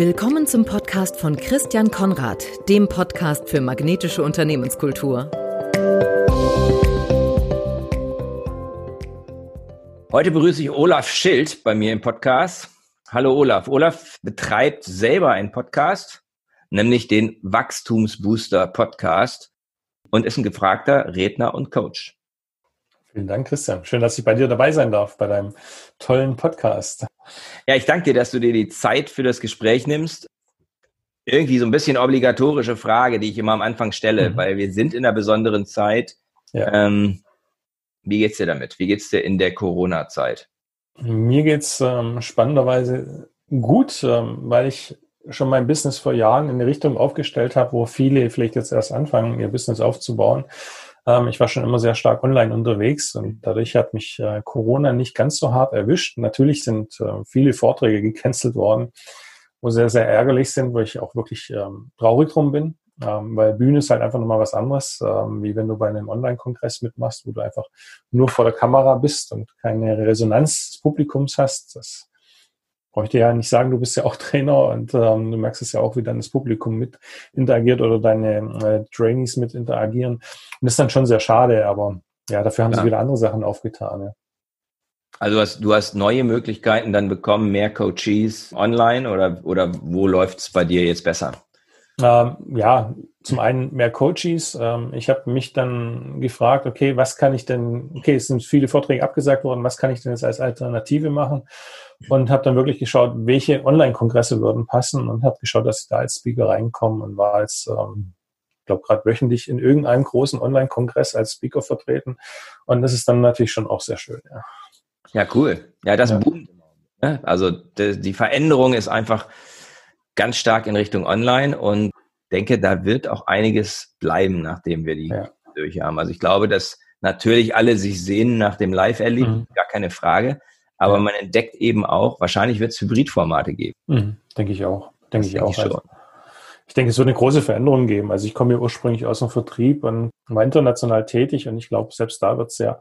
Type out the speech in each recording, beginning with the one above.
Willkommen zum Podcast von Christian Konrad, dem Podcast für magnetische Unternehmenskultur. Heute begrüße ich Olaf Schild bei mir im Podcast. Hallo Olaf. Olaf betreibt selber einen Podcast, nämlich den Wachstumsbooster Podcast und ist ein gefragter Redner und Coach. Vielen Dank, Christian. Schön, dass ich bei dir dabei sein darf, bei deinem tollen Podcast. Ja, ich danke dir, dass du dir die Zeit für das Gespräch nimmst. Irgendwie so ein bisschen obligatorische Frage, die ich immer am Anfang stelle, mhm. weil wir sind in einer besonderen Zeit. Ja. Ähm, wie geht's dir damit? Wie geht's dir in der Corona-Zeit? Mir geht's ähm, spannenderweise gut, ähm, weil ich schon mein Business vor Jahren in eine Richtung aufgestellt habe, wo viele vielleicht jetzt erst anfangen, ihr Business aufzubauen. Ähm, ich war schon immer sehr stark online unterwegs und dadurch hat mich äh, Corona nicht ganz so hart erwischt. Natürlich sind äh, viele Vorträge gecancelt worden, wo sehr, sehr ärgerlich sind, wo ich auch wirklich ähm, traurig drum bin. Ähm, weil Bühne ist halt einfach nochmal was anderes, ähm, wie wenn du bei einem Online-Kongress mitmachst, wo du einfach nur vor der Kamera bist und keine Resonanz des Publikums hast. Das brauche ich dir ja nicht sagen, du bist ja auch Trainer und ähm, du merkst es ja auch, wie dann das Publikum mit interagiert oder deine äh, Trainees mit interagieren. Und das ist dann schon sehr schade, aber ja, dafür haben ja. sie wieder andere Sachen aufgetan. Ja. Also du hast, du hast neue Möglichkeiten dann bekommen, mehr Coaches online oder, oder wo läuft es bei dir jetzt besser? Ähm, ja, zum einen mehr Coaches. Ähm, ich habe mich dann gefragt, okay, was kann ich denn, okay, es sind viele Vorträge abgesagt worden, was kann ich denn jetzt als Alternative machen? Und habe dann wirklich geschaut, welche Online-Kongresse würden passen und habe geschaut, dass ich da als Speaker reinkomme und war als, ähm, ich glaube, gerade wöchentlich in irgendeinem großen Online-Kongress als Speaker vertreten. Und das ist dann natürlich schon auch sehr schön. Ja, ja cool. Ja, das ja. boomt. Ne? Also die Veränderung ist einfach ganz stark in Richtung Online und denke, da wird auch einiges bleiben, nachdem wir die ja. durch haben. Also ich glaube, dass natürlich alle sich sehen nach dem Live-Erleben, mhm. gar keine Frage. Aber man entdeckt eben auch, wahrscheinlich wird es Hybridformate geben. Mhm. Denke ich auch. Denke ich auch. Ich, also, ich denke, es wird eine große Veränderung geben. Also ich komme ja ursprünglich aus dem Vertrieb und war international tätig und ich glaube, selbst da wird es ja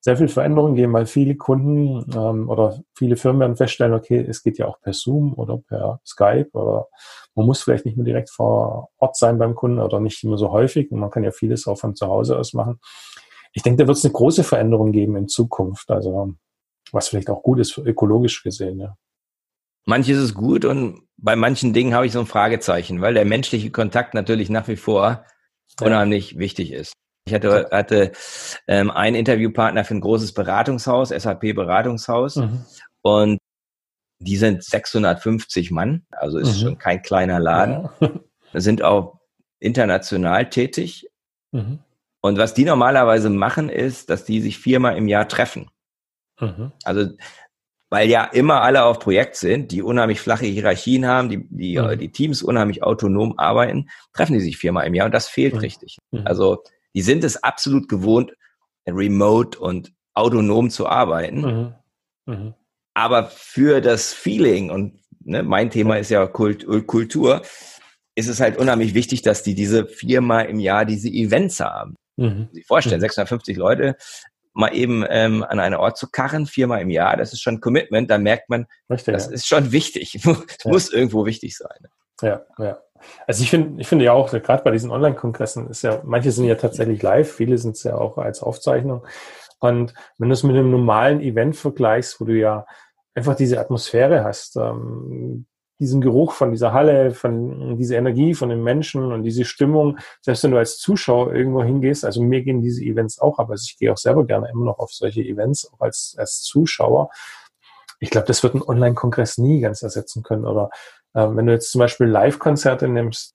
sehr viel Veränderung geben, weil viele Kunden ähm, oder viele Firmen werden feststellen, okay, es geht ja auch per Zoom oder per Skype oder man muss vielleicht nicht mehr direkt vor Ort sein beim Kunden oder nicht immer so häufig und man kann ja vieles auch von zu Hause aus machen. Ich denke, da wird es eine große Veränderung geben in Zukunft, also was vielleicht auch gut ist, ökologisch gesehen, ja. Manches ist gut und bei manchen Dingen habe ich so ein Fragezeichen, weil der menschliche Kontakt natürlich nach wie vor ja. unheimlich wichtig ist. Ich hatte, hatte ähm, einen Interviewpartner für ein großes Beratungshaus, SAP Beratungshaus, mhm. und die sind 650 Mann, also ist mhm. schon kein kleiner Laden, ja. sind auch international tätig. Mhm. Und was die normalerweise machen, ist, dass die sich viermal im Jahr treffen. Mhm. Also, weil ja immer alle auf Projekt sind, die unheimlich flache Hierarchien haben, die, die, mhm. die Teams unheimlich autonom arbeiten, treffen die sich viermal im Jahr und das fehlt mhm. richtig. Mhm. Also, die sind es absolut gewohnt, remote und autonom zu arbeiten. Aber für das Feeling und ne, mein Thema ist ja Kult, Kultur, ist es halt unheimlich wichtig, dass die diese viermal im Jahr diese Events haben. Mhm. Sie vorstellen, 650 mhm. Leute mal eben ähm, an einen Ort zu karren, viermal im Jahr, das ist schon Commitment, da merkt man, Richtig, das ja. ist schon wichtig, es ja. muss irgendwo wichtig sein. Ja, ja. Also ich finde, ich finde ja auch, gerade bei diesen Online-Kongressen ist ja, manche sind ja tatsächlich live, viele sind es ja auch als Aufzeichnung. Und wenn du es mit einem normalen Event vergleichst, wo du ja einfach diese Atmosphäre hast, ähm, diesen Geruch von dieser Halle, von dieser Energie von den Menschen und diese Stimmung, selbst wenn du als Zuschauer irgendwo hingehst, also mir gehen diese Events auch, aber ich gehe auch selber gerne immer noch auf solche Events, auch als, als Zuschauer. Ich glaube, das wird ein Online-Kongress nie ganz ersetzen können. Oder äh, wenn du jetzt zum Beispiel Live-Konzerte nimmst,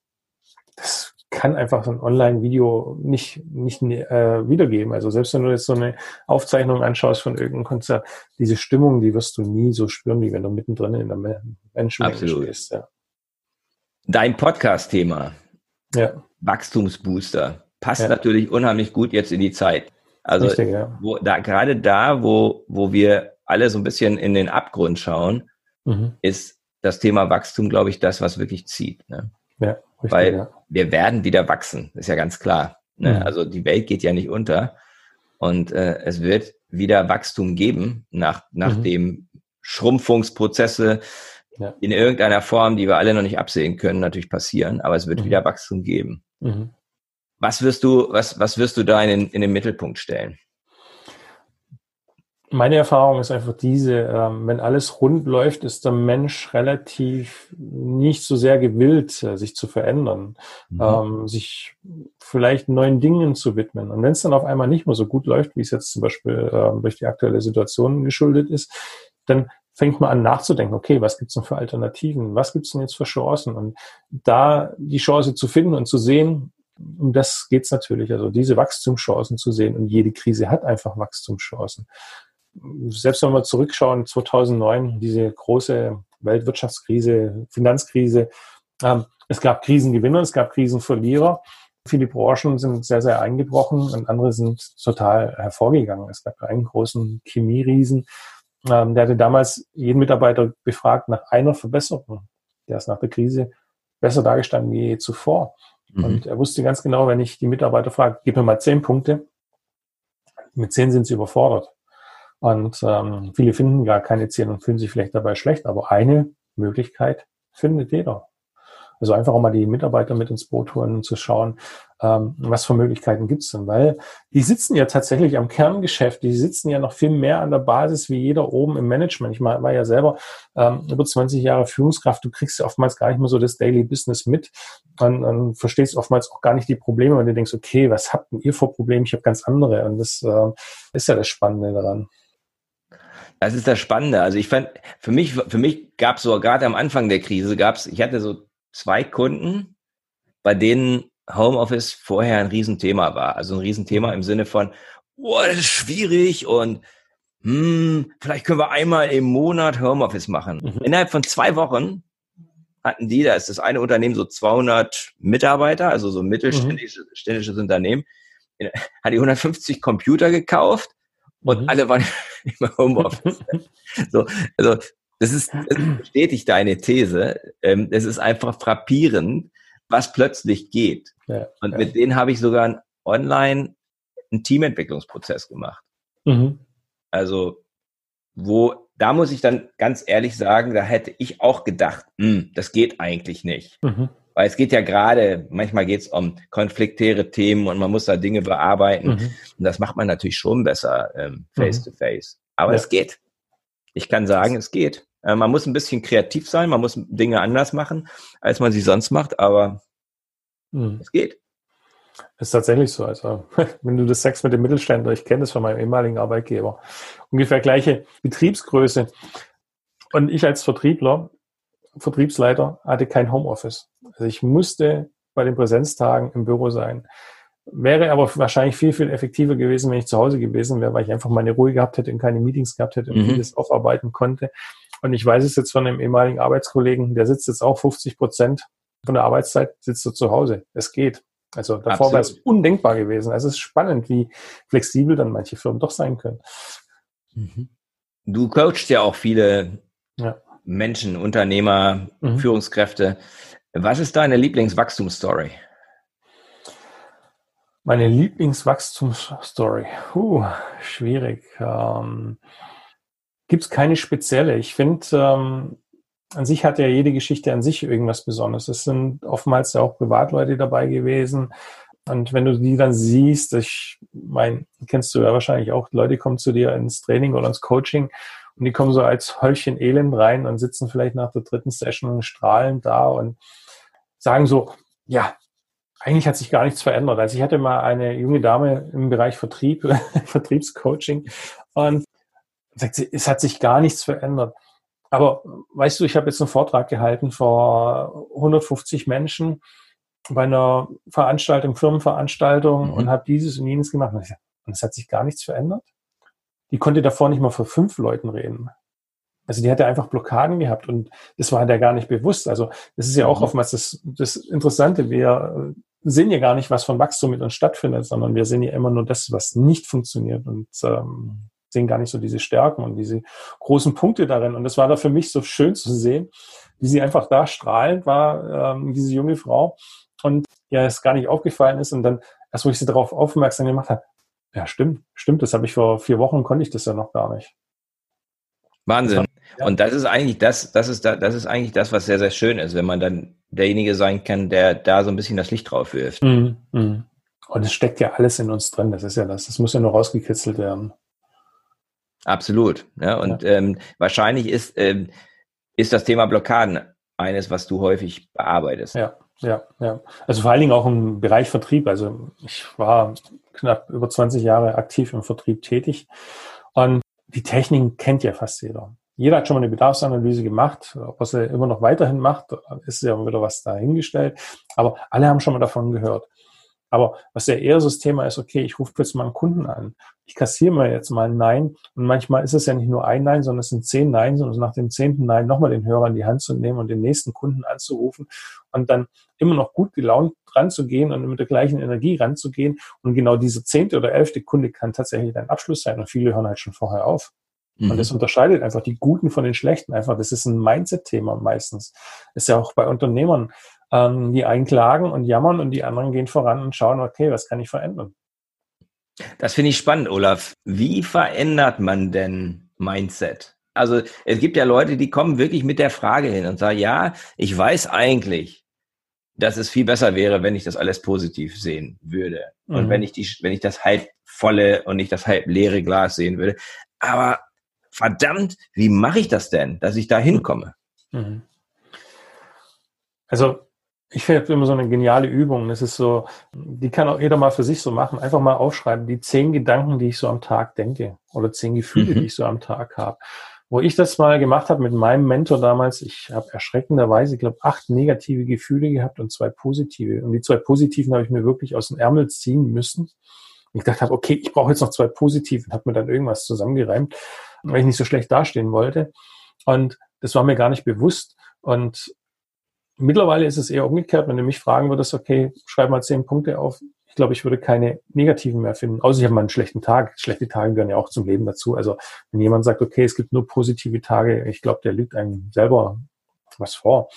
das kann einfach so ein Online-Video nicht, nicht äh, wiedergeben. Also selbst wenn du jetzt so eine Aufzeichnung anschaust von irgendeinem Konzert, diese Stimmung, die wirst du nie so spüren, wie wenn du mittendrin in der Menschenmenge stehst. Ja. Dein Podcast-Thema, ja. Wachstumsbooster, passt ja. natürlich unheimlich gut jetzt in die Zeit. Also Richtig, ja. wo, da, gerade da, wo, wo wir alle so ein bisschen in den Abgrund schauen, mhm. ist das Thema Wachstum, glaube ich, das, was wirklich zieht. Ne? Ja. Richtig, Weil ja. wir werden wieder wachsen, ist ja ganz klar. Ne? Mhm. Also die Welt geht ja nicht unter. Und äh, es wird wieder Wachstum geben, nach, nachdem mhm. Schrumpfungsprozesse ja. in irgendeiner Form, die wir alle noch nicht absehen können, natürlich passieren, aber es wird mhm. wieder Wachstum geben. Mhm. Was wirst du, was, was wirst du da in, in den Mittelpunkt stellen? Meine Erfahrung ist einfach diese, ähm, wenn alles rund läuft, ist der Mensch relativ nicht so sehr gewillt, äh, sich zu verändern, mhm. ähm, sich vielleicht neuen Dingen zu widmen. Und wenn es dann auf einmal nicht mehr so gut läuft, wie es jetzt zum Beispiel äh, durch die aktuelle Situation geschuldet ist, dann fängt man an nachzudenken, okay, was gibt's denn für Alternativen? Was gibt's denn jetzt für Chancen? Und da die Chance zu finden und zu sehen, um das geht's natürlich, also diese Wachstumschancen zu sehen. Und jede Krise hat einfach Wachstumschancen selbst wenn wir zurückschauen, 2009, diese große Weltwirtschaftskrise, Finanzkrise, ähm, es gab Krisengewinner, es gab Krisenverlierer. Viele Branchen sind sehr, sehr eingebrochen und andere sind total hervorgegangen. Es gab einen großen Chemieriesen, ähm, der hatte damals jeden Mitarbeiter befragt nach einer Verbesserung. Der ist nach der Krise besser dargestanden wie je zuvor. Mhm. Und er wusste ganz genau, wenn ich die Mitarbeiter frage, gib mir mal zehn Punkte, mit zehn sind sie überfordert. Und ähm, viele finden gar keine Ziele und fühlen sich vielleicht dabei schlecht, aber eine Möglichkeit findet jeder. Also einfach auch mal die Mitarbeiter mit ins Boot holen und zu schauen, ähm, was für Möglichkeiten gibt's denn? Weil die sitzen ja tatsächlich am Kerngeschäft, die sitzen ja noch viel mehr an der Basis wie jeder oben im Management. Ich war ja selber ähm, über 20 Jahre Führungskraft, du kriegst ja oftmals gar nicht mehr so das Daily Business mit und, und verstehst oftmals auch gar nicht die Probleme, wenn du denkst, okay, was habt denn ihr vor Probleme? Ich habe ganz andere. Und das äh, ist ja das Spannende daran. Das ist das Spannende. Also ich fand, für mich, für mich gab es so gerade am Anfang der Krise gab es, ich hatte so zwei Kunden, bei denen Homeoffice vorher ein Riesenthema war. Also ein Riesenthema im Sinne von, oh, das ist schwierig und hm, vielleicht können wir einmal im Monat Homeoffice machen. Mhm. Innerhalb von zwei Wochen hatten die, da ist das eine Unternehmen so 200 Mitarbeiter, also so ein mittelständisches mhm. Unternehmen, hat die 150 Computer gekauft und mhm. alle waren im Homeoffice. so, also das ist das bestätigt deine These. Ähm, es ist einfach frappierend, was plötzlich geht. Ja, und ja. mit denen habe ich sogar ein online einen Teamentwicklungsprozess gemacht. Mhm. Also wo da muss ich dann ganz ehrlich sagen, da hätte ich auch gedacht, hm, das geht eigentlich nicht. Mhm. Weil es geht ja gerade, manchmal geht es um konfliktäre Themen und man muss da Dinge bearbeiten. Mhm. Und das macht man natürlich schon besser ähm, face to face. Aber ja. es geht. Ich kann sagen, es geht. Äh, man muss ein bisschen kreativ sein, man muss Dinge anders machen, als man sie sonst macht, aber mhm. es geht. Ist tatsächlich so. Also, wenn du das sagst mit dem Mittelständler, ich kenne das von meinem ehemaligen Arbeitgeber. Ungefähr gleiche Betriebsgröße. Und ich als Vertriebler, Vertriebsleiter, hatte kein Homeoffice. Also ich musste bei den Präsenztagen im Büro sein. Wäre aber wahrscheinlich viel, viel effektiver gewesen, wenn ich zu Hause gewesen wäre, weil ich einfach meine Ruhe gehabt hätte und keine Meetings gehabt hätte und mhm. vieles aufarbeiten konnte. Und ich weiß es jetzt von einem ehemaligen Arbeitskollegen, der sitzt jetzt auch 50 Prozent von der Arbeitszeit, sitzt er zu Hause. Es geht. Also davor wäre es undenkbar gewesen. Also es ist spannend, wie flexibel dann manche Firmen doch sein können. Mhm. Du coachst ja auch viele ja. Menschen, Unternehmer, mhm. Führungskräfte. Was ist deine Lieblingswachstumsstory? Meine Lieblingswachstumsstory. Puh, schwierig. Ähm, Gibt es keine spezielle. Ich finde, ähm, an sich hat ja jede Geschichte an sich irgendwas Besonderes. Es sind oftmals ja auch Privatleute dabei gewesen. Und wenn du die dann siehst, ich mein, kennst du ja wahrscheinlich auch, Leute kommen zu dir ins Training oder ins Coaching und die kommen so als Häufchen Elend rein und sitzen vielleicht nach der dritten Session strahlend da und sagen so, ja, eigentlich hat sich gar nichts verändert. Also ich hatte mal eine junge Dame im Bereich Vertrieb, Vertriebscoaching und sagt sie, es hat sich gar nichts verändert. Aber weißt du, ich habe jetzt einen Vortrag gehalten vor 150 Menschen bei einer Veranstaltung, Firmenveranstaltung mhm. und habe dieses und jenes gemacht. Und es hat sich gar nichts verändert. Die konnte davor nicht mal vor fünf Leuten reden. Also die hatte einfach Blockaden gehabt und das war der gar nicht bewusst. Also das ist ja auch mhm. oftmals das, das Interessante. Wir sehen ja gar nicht, was von Wachstum mit uns stattfindet, sondern wir sehen ja immer nur das, was nicht funktioniert und ähm, sehen gar nicht so diese Stärken und diese großen Punkte darin. Und das war da für mich so schön zu sehen, wie sie einfach da strahlend war, ähm, diese junge Frau. Und ja, es gar nicht aufgefallen ist. Und dann, erst wo ich sie darauf aufmerksam gemacht habe, ja, stimmt, stimmt, das habe ich vor vier Wochen, konnte ich das ja noch gar nicht. Wahnsinn. Ja. Und das ist eigentlich das, das ist da, das ist eigentlich das, was sehr, sehr schön ist, wenn man dann derjenige sein kann, der da so ein bisschen das Licht drauf wirft. Mhm. Mhm. Und es steckt ja alles in uns drin. Das ist ja das. Das muss ja nur rausgekitzelt werden. Absolut. Ja, und ja. Ähm, wahrscheinlich ist, ähm, ist das Thema Blockaden eines, was du häufig bearbeitest. Ja, ja, ja. Also vor allen Dingen auch im Bereich Vertrieb. Also ich war knapp über 20 Jahre aktiv im Vertrieb tätig und die Techniken kennt ja fast jeder. Jeder hat schon mal eine Bedarfsanalyse gemacht. Ob er sie immer noch weiterhin macht, ist ja wieder was dahingestellt. Aber alle haben schon mal davon gehört. Aber was ja eher so das Thema ist, okay, ich rufe jetzt mal einen Kunden an. Ich kassiere mir jetzt mal ein Nein. Und manchmal ist es ja nicht nur ein Nein, sondern es sind zehn Nein, sondern nach dem zehnten Nein nochmal den Hörer in die Hand zu nehmen und den nächsten Kunden anzurufen und dann immer noch gut gelaunt ranzugehen und mit der gleichen Energie ranzugehen. Und genau dieser zehnte oder elfte Kunde kann tatsächlich dein Abschluss sein. Und viele hören halt schon vorher auf. Und das mhm. unterscheidet einfach die Guten von den Schlechten. Einfach, das ist ein Mindset-Thema meistens. Ist ja auch bei Unternehmern ähm, die einen klagen und jammern und die anderen gehen voran und schauen, okay, was kann ich verändern? Das finde ich spannend, Olaf. Wie verändert man denn Mindset? Also es gibt ja Leute, die kommen wirklich mit der Frage hin und sagen, ja, ich weiß eigentlich, dass es viel besser wäre, wenn ich das alles positiv sehen würde. Mhm. Und wenn ich die, wenn ich das halb volle und nicht das halb leere Glas sehen würde. Aber verdammt, wie mache ich das denn, dass ich da hinkomme? Mhm. Also ich finde immer so eine geniale Übung. Das ist so, die kann auch jeder mal für sich so machen. Einfach mal aufschreiben, die zehn Gedanken, die ich so am Tag denke oder zehn Gefühle, mhm. die ich so am Tag habe. Wo ich das mal gemacht habe mit meinem Mentor damals, ich habe erschreckenderweise, ich glaube, acht negative Gefühle gehabt und zwei positive. Und die zwei positiven habe ich mir wirklich aus dem Ärmel ziehen müssen. Und ich dachte, okay, ich brauche jetzt noch zwei positive und habe mir dann irgendwas zusammengereimt, weil ich nicht so schlecht dastehen wollte. Und das war mir gar nicht bewusst. Und Mittlerweile ist es eher umgekehrt, wenn du mich fragen würdest, okay, schreib mal zehn Punkte auf. Ich glaube, ich würde keine negativen mehr finden. Außer ich habe mal einen schlechten Tag. Schlechte Tage gehören ja auch zum Leben dazu. Also wenn jemand sagt, okay, es gibt nur positive Tage, ich glaube, der lügt einem selber was vor.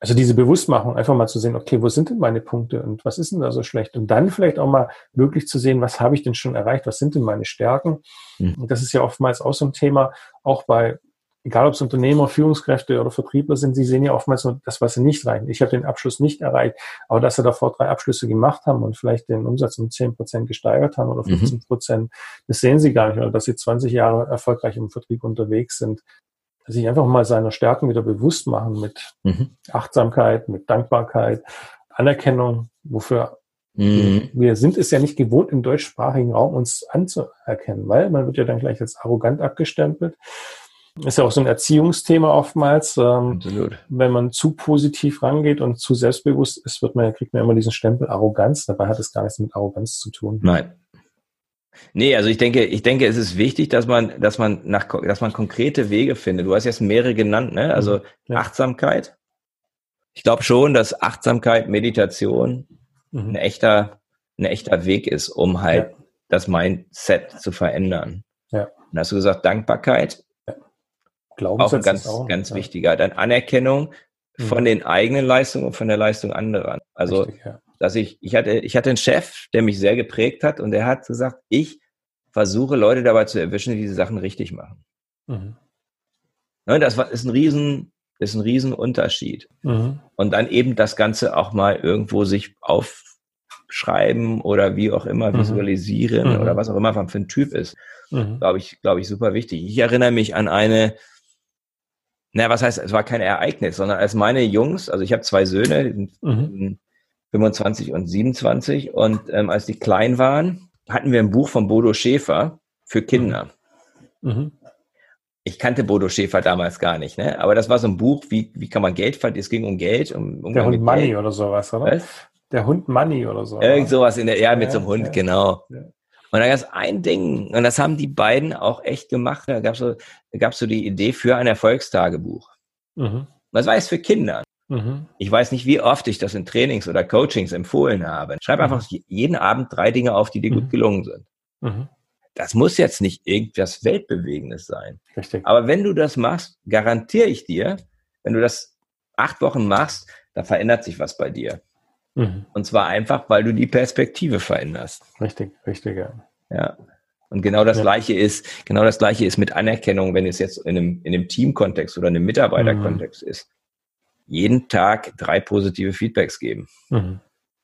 Also diese Bewusstmachung, einfach mal zu sehen, okay, wo sind denn meine Punkte und was ist denn da so schlecht? Und dann vielleicht auch mal wirklich zu sehen, was habe ich denn schon erreicht, was sind denn meine Stärken? Mhm. Und das ist ja oftmals auch so ein Thema, auch bei egal ob es Unternehmer, Führungskräfte oder Vertriebler sind, sie sehen ja oftmals nur das, was sie nicht erreichen. Ich habe den Abschluss nicht erreicht, aber dass sie davor drei Abschlüsse gemacht haben und vielleicht den Umsatz um zehn Prozent gesteigert haben oder 15 mhm. Prozent, mhm. das sehen sie gar nicht. Oder dass sie 20 Jahre erfolgreich im Vertrieb unterwegs sind. Sich einfach mal seiner Stärken wieder bewusst machen mit mhm. Achtsamkeit, mit Dankbarkeit, Anerkennung, wofür mhm. wir sind es ja nicht gewohnt, im deutschsprachigen Raum uns anzuerkennen, weil man wird ja dann gleich als arrogant abgestempelt. Ist ja auch so ein Erziehungsthema oftmals. Ähm, Absolut. Wenn man zu positiv rangeht und zu selbstbewusst ist, wird man, kriegt man immer diesen Stempel Arroganz. Dabei hat es gar nichts mit Arroganz zu tun. Nein. Nee, also ich denke, ich denke, es ist wichtig, dass man, dass man nach, dass man konkrete Wege findet. Du hast jetzt mehrere genannt, ne? Also mhm. ja. Achtsamkeit. Ich glaube schon, dass Achtsamkeit, Meditation mhm. ein echter, ein echter Weg ist, um halt ja. das Mindset zu verändern. Ja. Dann hast du gesagt, Dankbarkeit. Glaubenssatz auch ein ganz, auch, ganz ja. wichtiger. Dann Anerkennung mhm. von den eigenen Leistungen und von der Leistung anderer. Also, Richtig, ja. dass ich, ich hatte, ich hatte einen Chef, der mich sehr geprägt hat und der hat gesagt, ich versuche Leute dabei zu erwischen, die diese Sachen richtig machen. Mhm. Ne, das ist ein riesen, ist ein riesen Unterschied. Mhm. Und dann eben das Ganze auch mal irgendwo sich aufschreiben oder wie auch immer mhm. visualisieren mhm. oder was auch immer man für ein Typ ist. Mhm. Glaube ich, glaube ich, super wichtig. Ich erinnere mich an eine, na, was heißt, es war kein Ereignis, sondern als meine Jungs, also ich habe zwei Söhne, mhm. 25 und 27, und ähm, als die klein waren, hatten wir ein Buch von Bodo Schäfer für Kinder. Mhm. mhm. Ich kannte Bodo Schäfer damals gar nicht, ne? Aber das war so ein Buch, wie, wie kann man Geld verdienen? Es ging um Geld. Um, um Der Hund Money Geld. oder sowas, oder? Was? Der Hund Money oder so. Irgend sowas in der, ja, mit ja, so einem Hund, ja, genau. Ja. Und da gab es ein Ding, und das haben die beiden auch echt gemacht. Da gab es so, da gab's so die Idee für ein Erfolgstagebuch. Mhm. Was war es für Kinder? Mhm. Ich weiß nicht, wie oft ich das in Trainings oder Coachings empfohlen habe. Schreib mhm. einfach jeden Abend drei Dinge auf, die dir gut mhm. gelungen sind. Mhm. Das muss jetzt nicht irgendwas Weltbewegendes sein. Richtig. Aber wenn du das machst, garantiere ich dir, wenn du das acht Wochen machst, da verändert sich was bei dir. Mhm. Und zwar einfach, weil du die Perspektive veränderst. Richtig, richtig, ja. Ja. Und genau das ja. Gleiche ist, genau das Gleiche ist mit Anerkennung, wenn es jetzt in einem, in einem Teamkontext oder einem Mitarbeiterkontext mhm. ist. Jeden Tag drei positive Feedbacks geben. Mhm.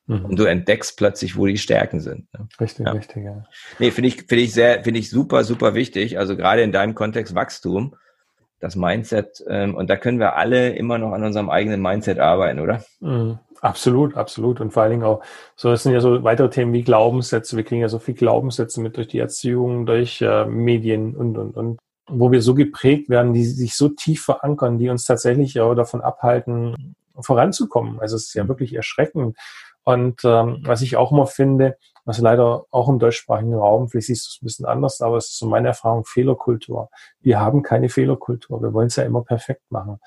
Mhm. Und du entdeckst plötzlich, wo die Stärken sind. Ne? Richtig, ja. richtig, ja. Nee, finde ich, finde ich sehr, finde ich super, super wichtig. Also gerade in deinem Kontext Wachstum, das Mindset, ähm, und da können wir alle immer noch an unserem eigenen Mindset arbeiten, oder? Mhm. Absolut, absolut. Und vor allen Dingen auch, so, das sind ja so weitere Themen wie Glaubenssätze. Wir kriegen ja so viel Glaubenssätze mit durch die Erziehung, durch äh, Medien und, und, und, wo wir so geprägt werden, die sich so tief verankern, die uns tatsächlich ja davon abhalten, voranzukommen. Also es ist ja wirklich erschreckend. Und ähm, was ich auch immer finde, was leider auch im deutschsprachigen Raum, vielleicht siehst du es ein bisschen anders, aber es ist so meine Erfahrung, Fehlerkultur. Wir haben keine Fehlerkultur. Wir wollen es ja immer perfekt machen.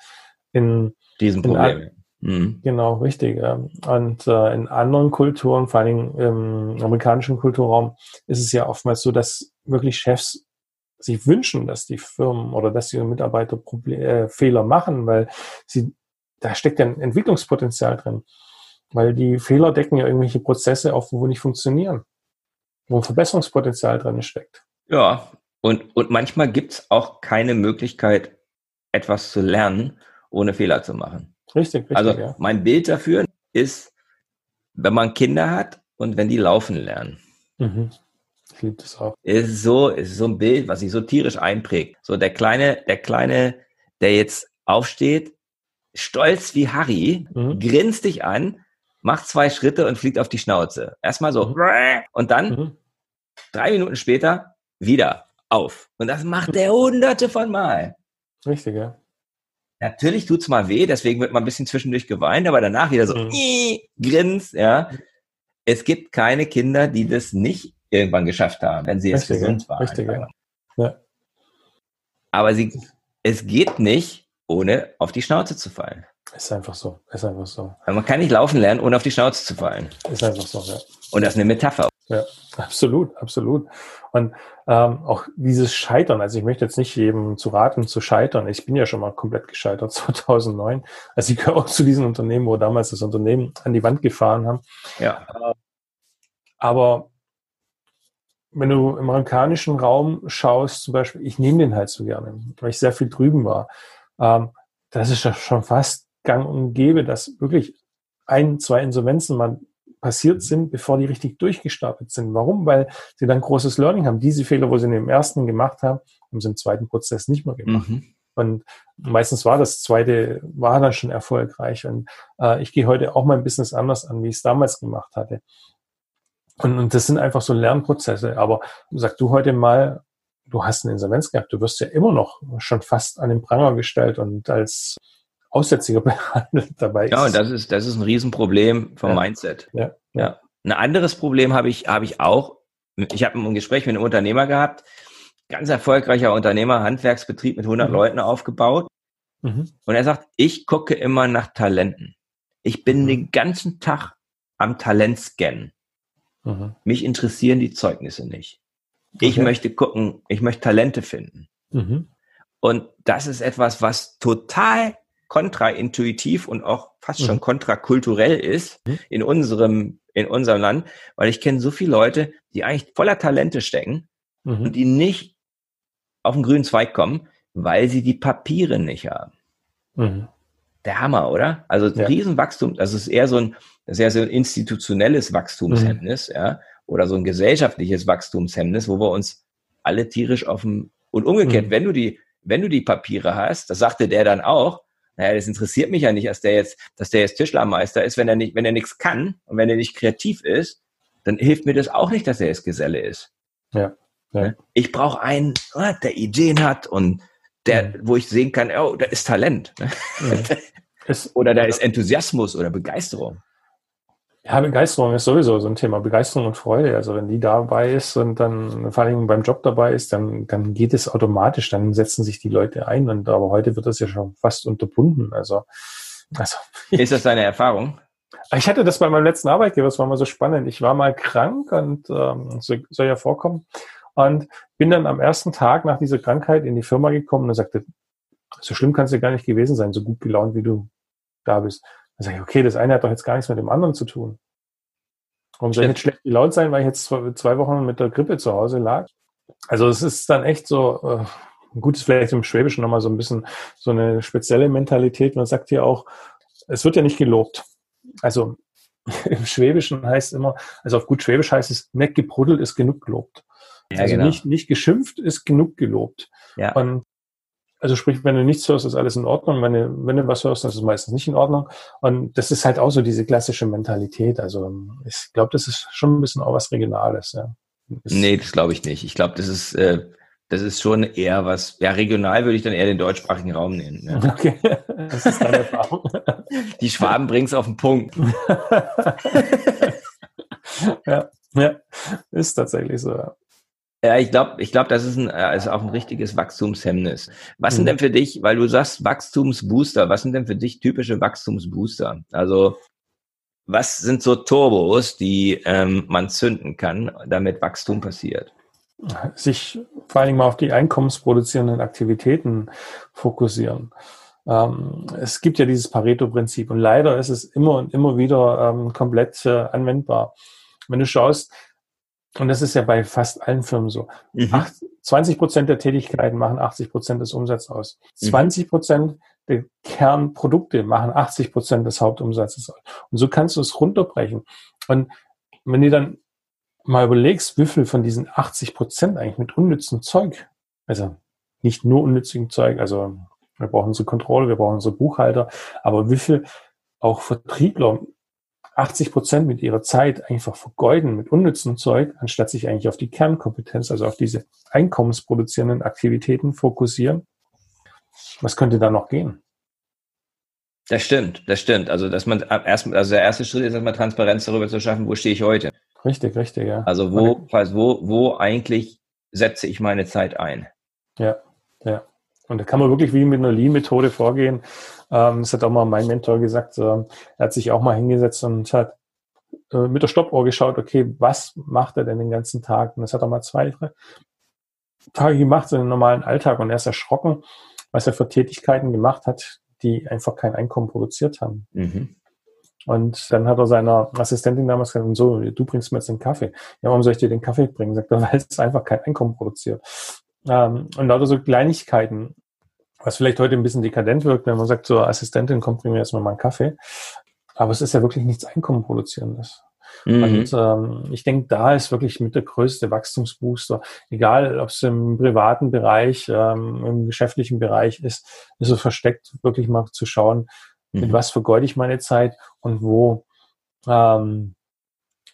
In diesem Problem. Mhm. Genau, richtig. Und äh, in anderen Kulturen, vor Dingen im amerikanischen Kulturraum, ist es ja oftmals so, dass wirklich Chefs sich wünschen, dass die Firmen oder dass ihre Mitarbeiter Problem, äh, Fehler machen, weil sie da steckt ja ein Entwicklungspotenzial drin. Weil die Fehler decken ja irgendwelche Prozesse auf, wo nicht funktionieren, wo ein Verbesserungspotenzial drin steckt. Ja, und, und manchmal gibt's auch keine Möglichkeit, etwas zu lernen, ohne Fehler zu machen. Richtig, richtig. Also ja. mein Bild dafür ist, wenn man Kinder hat und wenn die laufen lernen. Mhm. Ich liebe das auch. Ist so, ist so ein Bild, was sich so tierisch einprägt. So der kleine, der kleine, der jetzt aufsteht, stolz wie Harry, mhm. grinst dich an, macht zwei Schritte und fliegt auf die Schnauze. Erstmal so mhm. und dann mhm. drei Minuten später wieder auf. Und das macht der hunderte von Mal. Richtig, ja. Natürlich tut's mal weh, deswegen wird man ein bisschen zwischendurch geweint, aber danach wieder so mhm. grins, ja. Es gibt keine Kinder, die das nicht irgendwann geschafft haben, wenn sie jetzt gesund waren. Richtig, ja. Aber sie, es geht nicht, ohne auf die Schnauze zu fallen. Ist einfach so. Ist einfach so. Man kann nicht laufen lernen, ohne auf die Schnauze zu fallen. Ist einfach so, ja. Und das ist eine Metapher. Ja, absolut, absolut. Und ähm, auch dieses Scheitern, also ich möchte jetzt nicht jedem zu raten, zu scheitern. Ich bin ja schon mal komplett gescheitert 2009. Also ich gehöre auch zu diesen Unternehmen, wo damals das Unternehmen an die Wand gefahren haben. Ja. Äh, aber wenn du im amerikanischen Raum schaust, zum Beispiel, ich nehme den halt so gerne, weil ich sehr viel drüben war. Ähm, das ist ja schon fast gang und gäbe, dass wirklich ein, zwei Insolvenzen mal passiert sind, bevor die richtig durchgestartet sind. Warum? Weil sie dann großes Learning haben. Diese Fehler, wo sie in dem ersten gemacht haben, haben sie im zweiten Prozess nicht mehr gemacht. Mhm. Und meistens war das zweite, war dann schon erfolgreich. Und äh, ich gehe heute auch mein Business anders an, wie ich es damals gemacht hatte. Und, und das sind einfach so Lernprozesse. Aber sag du heute mal, du hast eine Insolvenz gehabt, du wirst ja immer noch schon fast an den Pranger gestellt und als Aussätziger behandelt dabei ist. Ja, und das ist, das ist ein Riesenproblem vom ja. Mindset. Ja. ja. Ein anderes Problem habe ich, habe ich auch. Ich habe ein Gespräch mit einem Unternehmer gehabt, ganz erfolgreicher Unternehmer, Handwerksbetrieb mit 100 mhm. Leuten aufgebaut. Mhm. Und er sagt, ich gucke immer nach Talenten. Ich bin mhm. den ganzen Tag am Talent scannen. Mhm. Mich interessieren die Zeugnisse nicht. Ich okay. möchte gucken, ich möchte Talente finden. Mhm. Und das ist etwas, was total kontraintuitiv und auch fast schon mhm. kontrakulturell ist mhm. in unserem, in unserem Land, weil ich kenne so viele Leute, die eigentlich voller Talente stecken mhm. und die nicht auf den grünen Zweig kommen, weil sie die Papiere nicht haben. Mhm. Der Hammer, oder? Also ja. Riesenwachstum, das ist eher so ein, das ist eher so ein institutionelles Wachstumshemmnis, mhm. ja, oder so ein gesellschaftliches Wachstumshemmnis, wo wir uns alle tierisch auf dem, und umgekehrt, mhm. wenn du die, wenn du die Papiere hast, das sagte der dann auch, naja, das interessiert mich ja nicht, dass der jetzt, dass der jetzt Tischlermeister ist, wenn er nicht, wenn er nichts kann und wenn er nicht kreativ ist, dann hilft mir das auch nicht, dass er jetzt Geselle ist. Ja. ja. Ne? Ich brauche einen, ah, der Ideen hat und der, mhm. wo ich sehen kann, oh, da ist Talent. Mhm. oder da ist Enthusiasmus oder Begeisterung. Ja, Begeisterung ist sowieso so ein Thema. Begeisterung und Freude. Also wenn die dabei ist und dann vor allem beim Job dabei ist, dann, dann geht es automatisch, dann setzen sich die Leute ein. Und aber heute wird das ja schon fast unterbunden. Also, also ist das deine Erfahrung? Ich hatte das bei meinem letzten Arbeitgeber, das war mal so spannend. Ich war mal krank und ähm, soll, ja vorkommen. Und bin dann am ersten Tag nach dieser Krankheit in die Firma gekommen und sagte, so schlimm kann es ja gar nicht gewesen sein, so gut gelaunt wie du da bist. Dann sage ich, okay, das eine hat doch jetzt gar nichts mit dem anderen zu tun. Warum soll ich jetzt schlecht gelaunt sein, weil ich jetzt zwei Wochen mit der Grippe zu Hause lag? Also es ist dann echt so, äh, gut ist vielleicht im Schwäbischen nochmal so ein bisschen so eine spezielle Mentalität. Man sagt ja auch, es wird ja nicht gelobt. Also im Schwäbischen heißt immer, also auf gut Schwäbisch heißt es, nicht gebruddelt ist genug gelobt. Ja, also genau. nicht, nicht geschimpft ist genug gelobt. Ja. Und also sprich, wenn du nichts hörst, ist alles in Ordnung. Wenn du, wenn du was hörst, dann ist es meistens nicht in Ordnung. Und das ist halt auch so diese klassische Mentalität. Also ich glaube, das ist schon ein bisschen auch was Regionales. Ja. Das nee, das glaube ich nicht. Ich glaube, das ist, äh, das ist schon eher was, ja, regional würde ich dann eher den deutschsprachigen Raum nehmen. Ja. Okay, das ist deine Erfahrung. Die Schwaben bringen es auf den Punkt. ja, ja, ist tatsächlich so. Ja. Ja, ich glaube, ich glaube, das ist, ein, äh, ist auch ein richtiges Wachstumshemmnis. Was mhm. sind denn für dich, weil du sagst Wachstumsbooster, was sind denn für dich typische Wachstumsbooster? Also was sind so Turbos, die ähm, man zünden kann, damit Wachstum passiert? Sich vor allen Dingen mal auf die einkommensproduzierenden Aktivitäten fokussieren. Ähm, es gibt ja dieses Pareto-Prinzip und leider ist es immer und immer wieder ähm, komplett äh, anwendbar. Wenn du schaust, und das ist ja bei fast allen Firmen so. Mhm. 20 Prozent der Tätigkeiten machen 80 Prozent des Umsatzes aus. 20 mhm. Prozent der Kernprodukte machen 80 Prozent des Hauptumsatzes aus. Und so kannst du es runterbrechen. Und wenn du dann mal überlegst, wie viel von diesen 80 Prozent eigentlich mit unnützem Zeug, also nicht nur unnützem Zeug, also wir brauchen unsere Kontrolle, wir brauchen unsere Buchhalter, aber wie viel auch Vertriebler 80 Prozent mit ihrer Zeit einfach vergeuden mit unnützem Zeug, anstatt sich eigentlich auf die Kernkompetenz, also auf diese einkommensproduzierenden Aktivitäten fokussieren. Was könnte da noch gehen? Das stimmt, das stimmt. Also, dass man erst, also der erste Schritt ist erstmal Transparenz darüber zu schaffen, wo stehe ich heute. Richtig, richtig, ja. Also, wo, wo, wo eigentlich setze ich meine Zeit ein? Ja, ja. Und da kann man wirklich wie mit einer Lean-Methode vorgehen. Ähm, das hat auch mal mein Mentor gesagt. Er hat sich auch mal hingesetzt und hat äh, mit der Stoppuhr geschaut, okay, was macht er denn den ganzen Tag? Und das hat er mal zwei, drei Tage gemacht, so einen normalen Alltag. Und er ist erschrocken, was er für Tätigkeiten gemacht hat, die einfach kein Einkommen produziert haben. Mhm. Und dann hat er seiner Assistentin damals gesagt, so, du bringst mir jetzt den Kaffee. Ja, warum soll ich dir den Kaffee bringen? Sagt er, weil es einfach kein Einkommen produziert. Ähm, und lauter so Kleinigkeiten, was vielleicht heute ein bisschen dekadent wirkt, wenn man sagt, zur Assistentin, kommt, bring mir jetzt mal einen Kaffee. Aber es ist ja wirklich nichts Einkommen produzierendes. Mhm. Und ähm, ich denke, da ist wirklich mit der größte Wachstumsbooster, egal ob es im privaten Bereich, ähm, im geschäftlichen Bereich ist, ist es versteckt, wirklich mal zu schauen, mhm. mit was vergeude ich meine Zeit und wo ähm,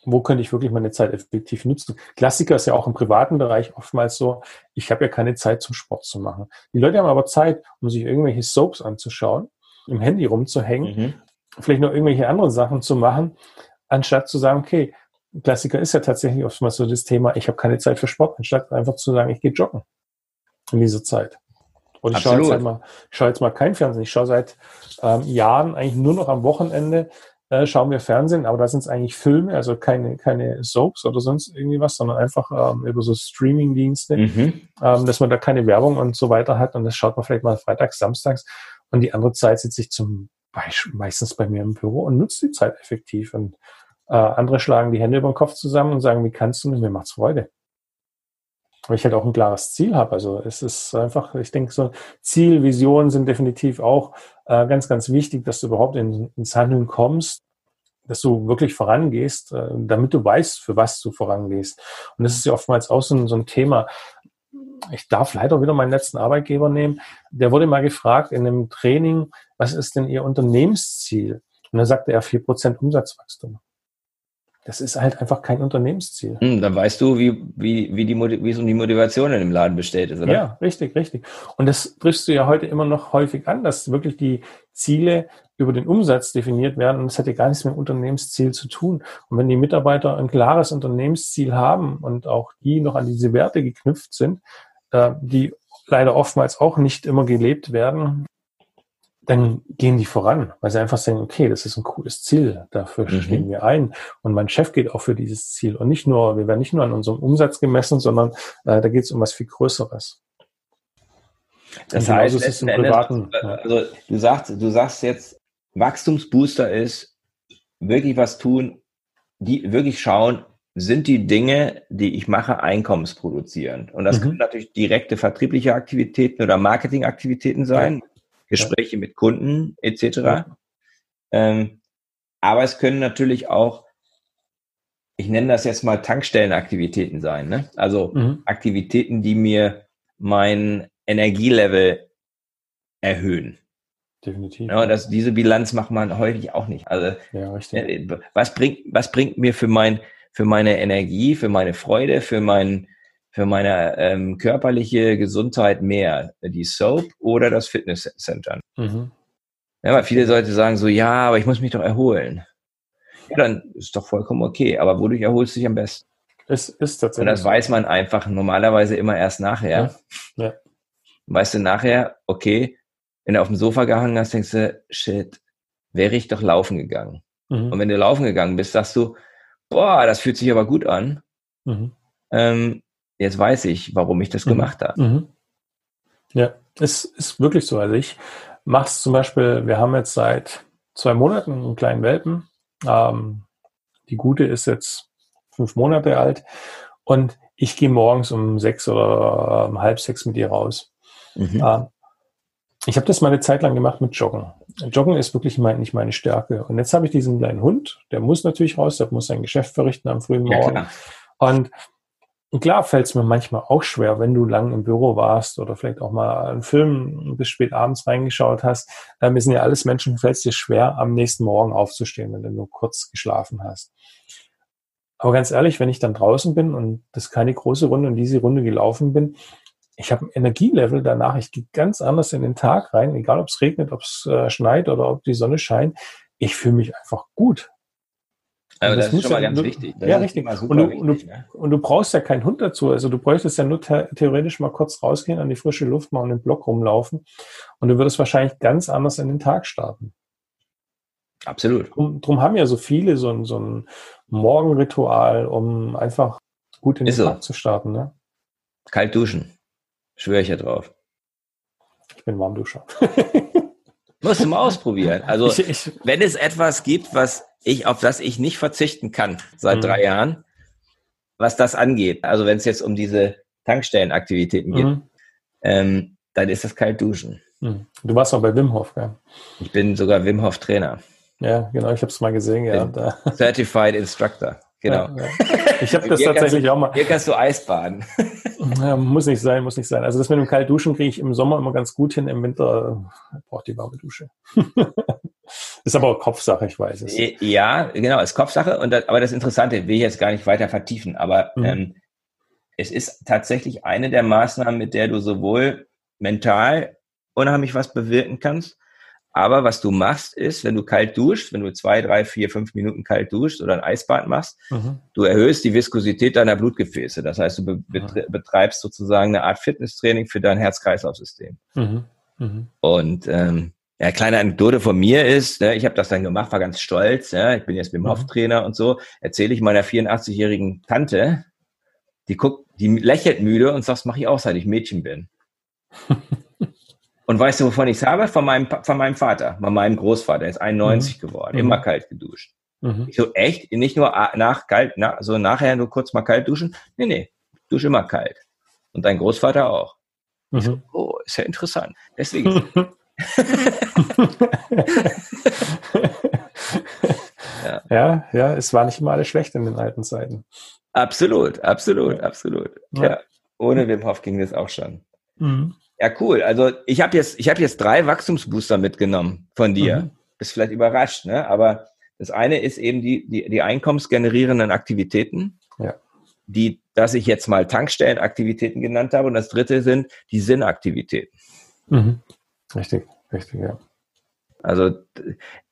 wo könnte ich wirklich meine Zeit effektiv nutzen? Klassiker ist ja auch im privaten Bereich oftmals so, ich habe ja keine Zeit zum Sport zu machen. Die Leute haben aber Zeit, um sich irgendwelche Soaps anzuschauen, im Handy rumzuhängen, mhm. vielleicht noch irgendwelche anderen Sachen zu machen, anstatt zu sagen, okay, Klassiker ist ja tatsächlich oftmals so das Thema, ich habe keine Zeit für Sport, anstatt einfach zu sagen, ich gehe joggen in dieser Zeit. Und ich schaue jetzt, halt mal, ich schaue jetzt mal kein Fernsehen. Ich schaue seit ähm, Jahren eigentlich nur noch am Wochenende äh, schauen wir Fernsehen, aber da sind es eigentlich Filme, also keine, keine Soaps oder sonst irgendwie was, sondern einfach ähm, über so Streaming-Dienste, mhm. ähm, dass man da keine Werbung und so weiter hat und das schaut man vielleicht mal freitags, samstags und die andere Zeit sitze ich zum Beispiel meistens bei mir im Büro und nutze die Zeit effektiv und äh, andere schlagen die Hände über den Kopf zusammen und sagen, wie kannst du? Und mir macht's Freude weil ich halt auch ein klares Ziel habe. Also es ist einfach, ich denke, so Ziel, Visionen sind definitiv auch äh, ganz, ganz wichtig, dass du überhaupt in, ins Handeln kommst, dass du wirklich vorangehst, äh, damit du weißt, für was du vorangehst. Und das ist ja oftmals auch so ein, so ein Thema. Ich darf leider wieder meinen letzten Arbeitgeber nehmen. Der wurde mal gefragt in einem Training, was ist denn Ihr Unternehmensziel? Und da sagte er 4% Umsatzwachstum. Das ist halt einfach kein Unternehmensziel. Hm, dann weißt du, wie, wie, wie, die, wie es um die Motivation in dem Laden besteht ist, oder? Ja, richtig, richtig. Und das triffst du ja heute immer noch häufig an, dass wirklich die Ziele über den Umsatz definiert werden und das hat ja gar nichts mit dem Unternehmensziel zu tun. Und wenn die Mitarbeiter ein klares Unternehmensziel haben und auch die noch an diese Werte geknüpft sind, äh, die leider oftmals auch nicht immer gelebt werden, dann gehen die voran, weil sie einfach sagen, okay, das ist ein cooles Ziel, dafür mhm. stehen wir ein. Und mein Chef geht auch für dieses Ziel. Und nicht nur, wir werden nicht nur an unserem Umsatz gemessen, sondern äh, da geht es um was viel Größeres. Das heißt, ist es im privaten, Endes, also du sagst, du sagst jetzt, Wachstumsbooster ist wirklich was tun, die wirklich schauen, sind die Dinge, die ich mache, einkommensproduzierend. Und das mhm. können natürlich direkte vertriebliche Aktivitäten oder Marketingaktivitäten sein, ja. Gespräche ja. mit Kunden etc. Ja. Ähm, aber es können natürlich auch, ich nenne das jetzt mal Tankstellenaktivitäten sein. Ne? Also mhm. Aktivitäten, die mir mein Energielevel erhöhen. Definitiv. Ja, das, diese Bilanz macht man häufig auch nicht. Also, ja. Äh, was bringt, was bringt mir für mein, für meine Energie, für meine Freude, für mein, für meine ähm, körperliche Gesundheit mehr? Die Soap oder das Fitnesscenter? Mhm. Ja, weil viele Leute sagen so, ja, aber ich muss mich doch erholen. Ja, dann ist doch vollkommen okay. Aber wodurch erholst du dich am besten? Es ist tatsächlich. Und das weiß man einfach normalerweise immer erst nachher. Ja. ja. Weißt du nachher, okay, wenn du auf dem Sofa gehangen hast, denkst du, shit, wäre ich doch laufen gegangen. Mhm. Und wenn du laufen gegangen bist, sagst du, boah, das fühlt sich aber gut an. Mhm. Ähm, jetzt weiß ich, warum ich das mhm. gemacht habe. Mhm. Ja, es ist wirklich so. Also ich mache es zum Beispiel, wir haben jetzt seit zwei Monaten einen kleinen Welpen. Ähm, die gute ist jetzt fünf Monate alt und ich gehe morgens um sechs oder um halb sechs mit ihr raus. Mhm. Ähm, ich habe das mal eine Zeit lang gemacht mit Joggen. Joggen ist wirklich mein, nicht meine Stärke. Und jetzt habe ich diesen kleinen Hund, der muss natürlich raus, der muss sein Geschäft verrichten am frühen Morgen. Ja, und klar fällt es mir manchmal auch schwer, wenn du lang im Büro warst oder vielleicht auch mal einen Film bis spät abends reingeschaut hast. Äh, wir sind ja alles Menschen, fällt es dir schwer, am nächsten Morgen aufzustehen, wenn du nur kurz geschlafen hast. Aber ganz ehrlich, wenn ich dann draußen bin und das keine große Runde und diese Runde gelaufen bin, ich habe ein Energielevel danach, ich gehe ganz anders in den Tag rein, egal ob es regnet, ob es äh, schneit oder ob die Sonne scheint. Ich fühle mich einfach gut. Also das, das, ist schon mal ja, ganz du, wichtig. Das ja, richtig. Und du, wichtig, und, du, ne? und du, brauchst ja keinen Hund dazu. Also du bräuchtest ja nur theoretisch mal kurz rausgehen, an die frische Luft, mal um den Block rumlaufen. Und du würdest wahrscheinlich ganz anders in den Tag starten. Absolut. Drum, drum haben ja so viele so ein, so ein Morgenritual, um einfach gut in den ist Tag so. zu starten. Ne? Kalt duschen. Schwöre ich ja drauf. Ich bin Warmduscher. Musst du mal ausprobieren. Also, ich, ich, wenn es etwas gibt, was ich, auf das ich nicht verzichten kann seit mhm. drei Jahren, was das angeht, also wenn es jetzt um diese Tankstellenaktivitäten geht, mhm. ähm, dann ist das kalt duschen. Mhm. Du warst auch bei Wim Hof, gell? Ich bin sogar Wim Hof Trainer. Ja, genau, ich habe es mal gesehen. Ja, Certified Instructor. Genau. Ja, ja. Ich habe das tatsächlich du, auch mal. Hier kannst du Eisbaden. Ja, muss nicht sein, muss nicht sein. Also das mit dem Kaltduschen kriege ich im Sommer immer ganz gut hin, im Winter braucht die warme Dusche. ist aber auch Kopfsache, ich weiß es. Ja, genau, ist Kopfsache. Und das, aber das Interessante will ich jetzt gar nicht weiter vertiefen. Aber mhm. ähm, es ist tatsächlich eine der Maßnahmen, mit der du sowohl mental unheimlich was bewirken kannst, aber was du machst, ist, wenn du kalt duschst, wenn du zwei, drei, vier, fünf Minuten kalt duschst oder ein Eisbad machst, mhm. du erhöhst die Viskosität deiner Blutgefäße. Das heißt, du be mhm. betreibst sozusagen eine Art Fitnesstraining für dein Herz-Kreislauf-System. Mhm. mhm. Und ähm, ja, kleine Anekdote von mir ist, ne, ich habe das dann gemacht, war ganz stolz. Ja, ich bin jetzt mit dem mhm. Hof-Trainer und so. Erzähle ich meiner 84-jährigen Tante, die guckt, die lächelt müde und sagt, mache ich auch, seit ich Mädchen bin. Und weißt du, wovon ich es habe? Von meinem, von meinem Vater, von meinem Großvater. Er ist 91 mhm. geworden, immer mhm. kalt geduscht. Mhm. Ich so, echt? Nicht nur nach kalt, na, so nachher nur kurz mal kalt duschen? Nee, nee, dusche immer kalt. Und dein Großvater auch. Mhm. So, oh, ist ja interessant. Deswegen. ja. ja, ja, es war nicht immer alles schlecht in den alten Zeiten. Absolut, absolut, absolut. Ja. ja. Ohne Wim Hof ging das auch schon. Mhm. Ja, cool. Also ich habe jetzt, ich habe jetzt drei Wachstumsbooster mitgenommen von dir. Mhm. Ist vielleicht überrascht, ne? Aber das eine ist eben die, die, die einkommensgenerierenden Aktivitäten, ja. die, dass ich jetzt mal Tankstellenaktivitäten genannt habe. Und das dritte sind die Sinnaktivitäten. Mhm. Richtig, richtig, ja. Also,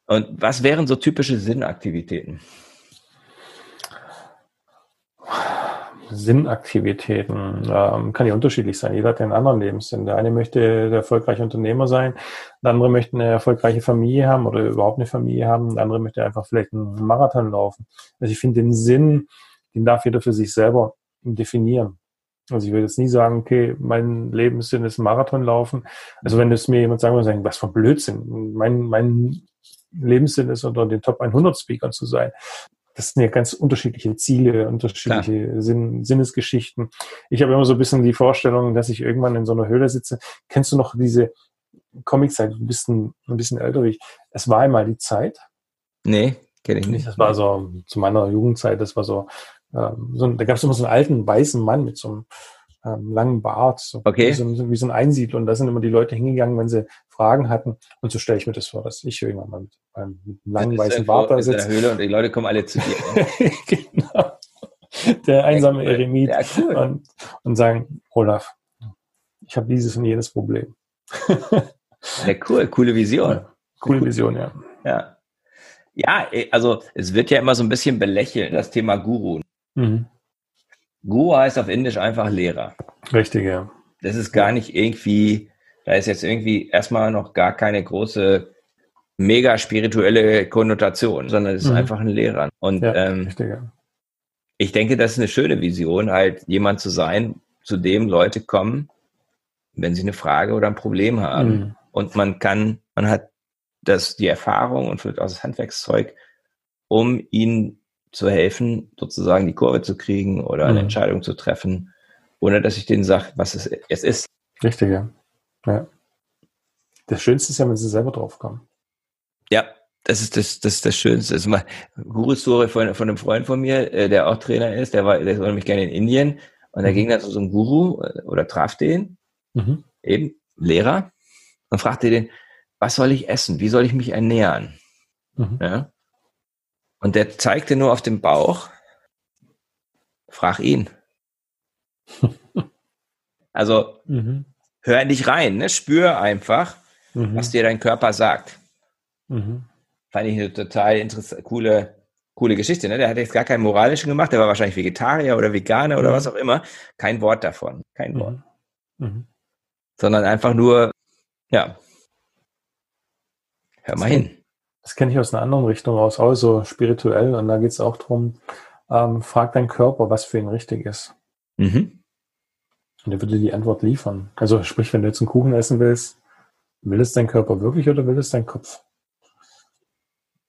und was wären so typische Sinnaktivitäten? Sinnaktivitäten ähm, kann ja unterschiedlich sein. Jeder hat einen anderen Lebenssinn. Der eine möchte der erfolgreiche Unternehmer sein, der andere möchte eine erfolgreiche Familie haben oder überhaupt eine Familie haben, der andere möchte einfach vielleicht einen Marathon laufen. Also ich finde den Sinn, den darf jeder für sich selber definieren. Also ich würde jetzt nie sagen, okay, mein Lebenssinn ist Marathon laufen. Also wenn es mir jemand sagen würde, sagen, was für Blödsinn. Mein, mein Lebenssinn ist, unter den Top 100 Speakern zu sein. das sind ja ganz unterschiedliche Ziele, unterschiedliche Sinn, Sinnesgeschichten. Ich habe immer so ein bisschen die Vorstellung, dass ich irgendwann in so einer Höhle sitze. Kennst du noch diese Comic-Zeit? Du bist ein, ein bisschen älter wie ich. Es war einmal die Zeit. Nee, kenne ich nicht. Das war so zu meiner Jugendzeit, das war so, ähm, so da gab es immer so einen alten weißen Mann mit so einem ähm, langen Bart, so okay. wie, so, wie so ein Einsiedler. Und da sind immer die Leute hingegangen, wenn sie Fragen hatten. Und so stelle ich mir das vor, dass ich irgendwann mal mit einem langen weißen Bart da sitze. Höhle und die Leute kommen alle zu dir. genau. Der einsame cool. Eremit. Ja, cool. und, und sagen, Olaf, ich habe dieses und jenes Problem. ja, cool, coole Vision. Ja, coole Vision, ja. Ja. Ja, also es wird ja immer so ein bisschen belächelt, das Thema Guru. Mhm. Guru heißt auf Indisch einfach Lehrer. Richtig, ja. Das ist gar nicht irgendwie, da ist jetzt irgendwie erstmal noch gar keine große mega spirituelle Konnotation, sondern es ist mhm. einfach ein Lehrer. Und ja, ähm, richtig, ja. ich denke, das ist eine schöne Vision, halt jemand zu sein, zu dem Leute kommen, wenn sie eine Frage oder ein Problem haben. Mhm. Und man kann, man hat das, die Erfahrung und vielleicht auch das Handwerkszeug, um ihnen zu helfen, sozusagen die Kurve zu kriegen oder eine mhm. Entscheidung zu treffen, ohne dass ich denen sage, was es jetzt ist. Richtig, ja. ja. Das Schönste ist ja, wenn sie selber draufkommen. Ja, das ist das, das, das Schönste. Das ist mal Guru-Story von, von einem Freund von mir, äh, der auch Trainer ist, der war, der war nämlich gerne in Indien und da mhm. ging dann zu so einem Guru äh, oder traf den, mhm. eben Lehrer, und fragte den, was soll ich essen? Wie soll ich mich ernähren? Mhm. Ja? Und der zeigte nur auf den Bauch. Frag ihn. also mhm. hör in dich rein, ne? spür einfach, mhm. was dir dein Körper sagt. Mhm. Fand ich eine total coole, coole Geschichte. Ne? Der hat jetzt gar keinen moralischen gemacht, der war wahrscheinlich Vegetarier oder Veganer oder mhm. was auch immer. Kein Wort davon, kein mhm. Wort. Mhm. Sondern einfach nur, ja, Hör mal hin. Das kenne ich aus einer anderen Richtung aus, auch so spirituell. Und da geht es auch darum, ähm, frag deinen Körper, was für ihn richtig ist. Mhm. Und er würde die Antwort liefern. Also sprich, wenn du jetzt einen Kuchen essen willst, will es dein Körper wirklich oder will es dein Kopf?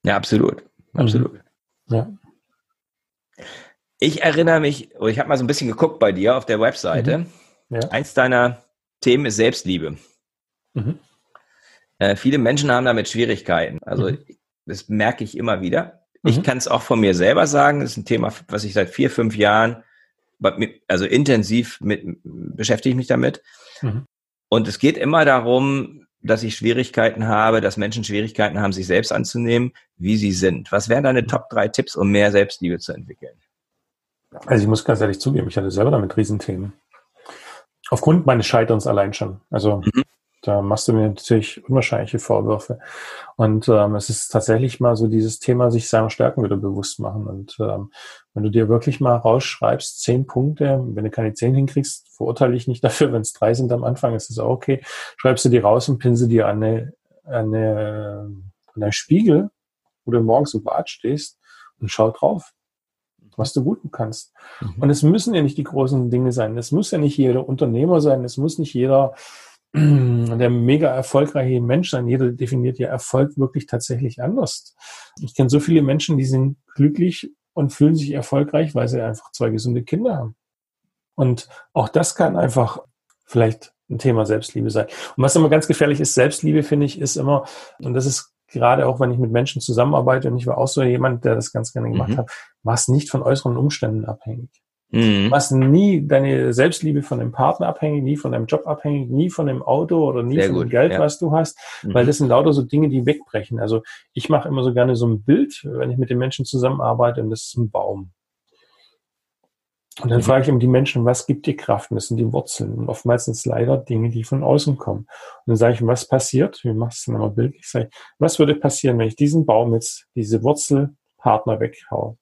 Ja, absolut. Mhm. Absolut. Mhm. Ja. Ich erinnere mich, oh, ich habe mal so ein bisschen geguckt bei dir auf der Webseite. Mhm. Ja. Eins deiner Themen ist Selbstliebe. Mhm. Äh, viele Menschen haben damit Schwierigkeiten. Also mhm. das merke ich immer wieder. Mhm. Ich kann es auch von mir selber sagen. Das ist ein Thema, was ich seit vier, fünf Jahren, also intensiv mit, beschäftige ich mich damit. Mhm. Und es geht immer darum, dass ich Schwierigkeiten habe, dass Menschen Schwierigkeiten haben, sich selbst anzunehmen, wie sie sind. Was wären deine mhm. Top drei Tipps, um mehr Selbstliebe zu entwickeln? Also ich muss ganz ehrlich zugeben, ich hatte selber damit Riesenthemen. Aufgrund meines Scheiterns allein schon. Also mhm. Da machst du mir natürlich unwahrscheinliche Vorwürfe. Und ähm, es ist tatsächlich mal so dieses Thema, sich seiner Stärken wieder bewusst machen. Und ähm, wenn du dir wirklich mal rausschreibst, zehn Punkte, wenn du keine zehn hinkriegst, verurteile ich nicht dafür, wenn es drei sind am Anfang, ist es auch okay. Schreibst du die raus und pinsel dir an, eine, an, eine, an einen Spiegel, wo du morgens im Bad stehst und schau drauf was du gut kannst. Mhm. Und es müssen ja nicht die großen Dinge sein. Es muss ja nicht jeder Unternehmer sein. Es muss nicht jeder der mega erfolgreiche Mensch sein. Jeder definiert ja Erfolg wirklich tatsächlich anders. Ich kenne so viele Menschen, die sind glücklich und fühlen sich erfolgreich, weil sie einfach zwei gesunde Kinder haben. Und auch das kann einfach vielleicht ein Thema Selbstliebe sein. Und was immer ganz gefährlich ist, Selbstliebe finde ich, ist immer, und das ist gerade auch, wenn ich mit Menschen zusammenarbeite, und ich war auch so jemand, der das ganz gerne gemacht mhm. hat, machst nicht von äußeren Umständen abhängig. Mhm. Du machst nie deine Selbstliebe von dem Partner abhängig, nie von deinem Job abhängig, nie von dem Auto oder nie Sehr von dem Geld, ja. was du hast, mhm. weil das sind lauter so Dinge, die wegbrechen. Also ich mache immer so gerne so ein Bild, wenn ich mit den Menschen zusammenarbeite, und das ist ein Baum. Und dann mhm. frage ich immer die Menschen, was gibt dir Kraft? Und das sind die Wurzeln. Und oftmals sind es leider Dinge, die von außen kommen. Und dann sage ich, was passiert? Wie machst du es nochmal bildlich? Sage ich, was würde passieren, wenn ich diesen Baum jetzt, diese Wurzelpartner weghau?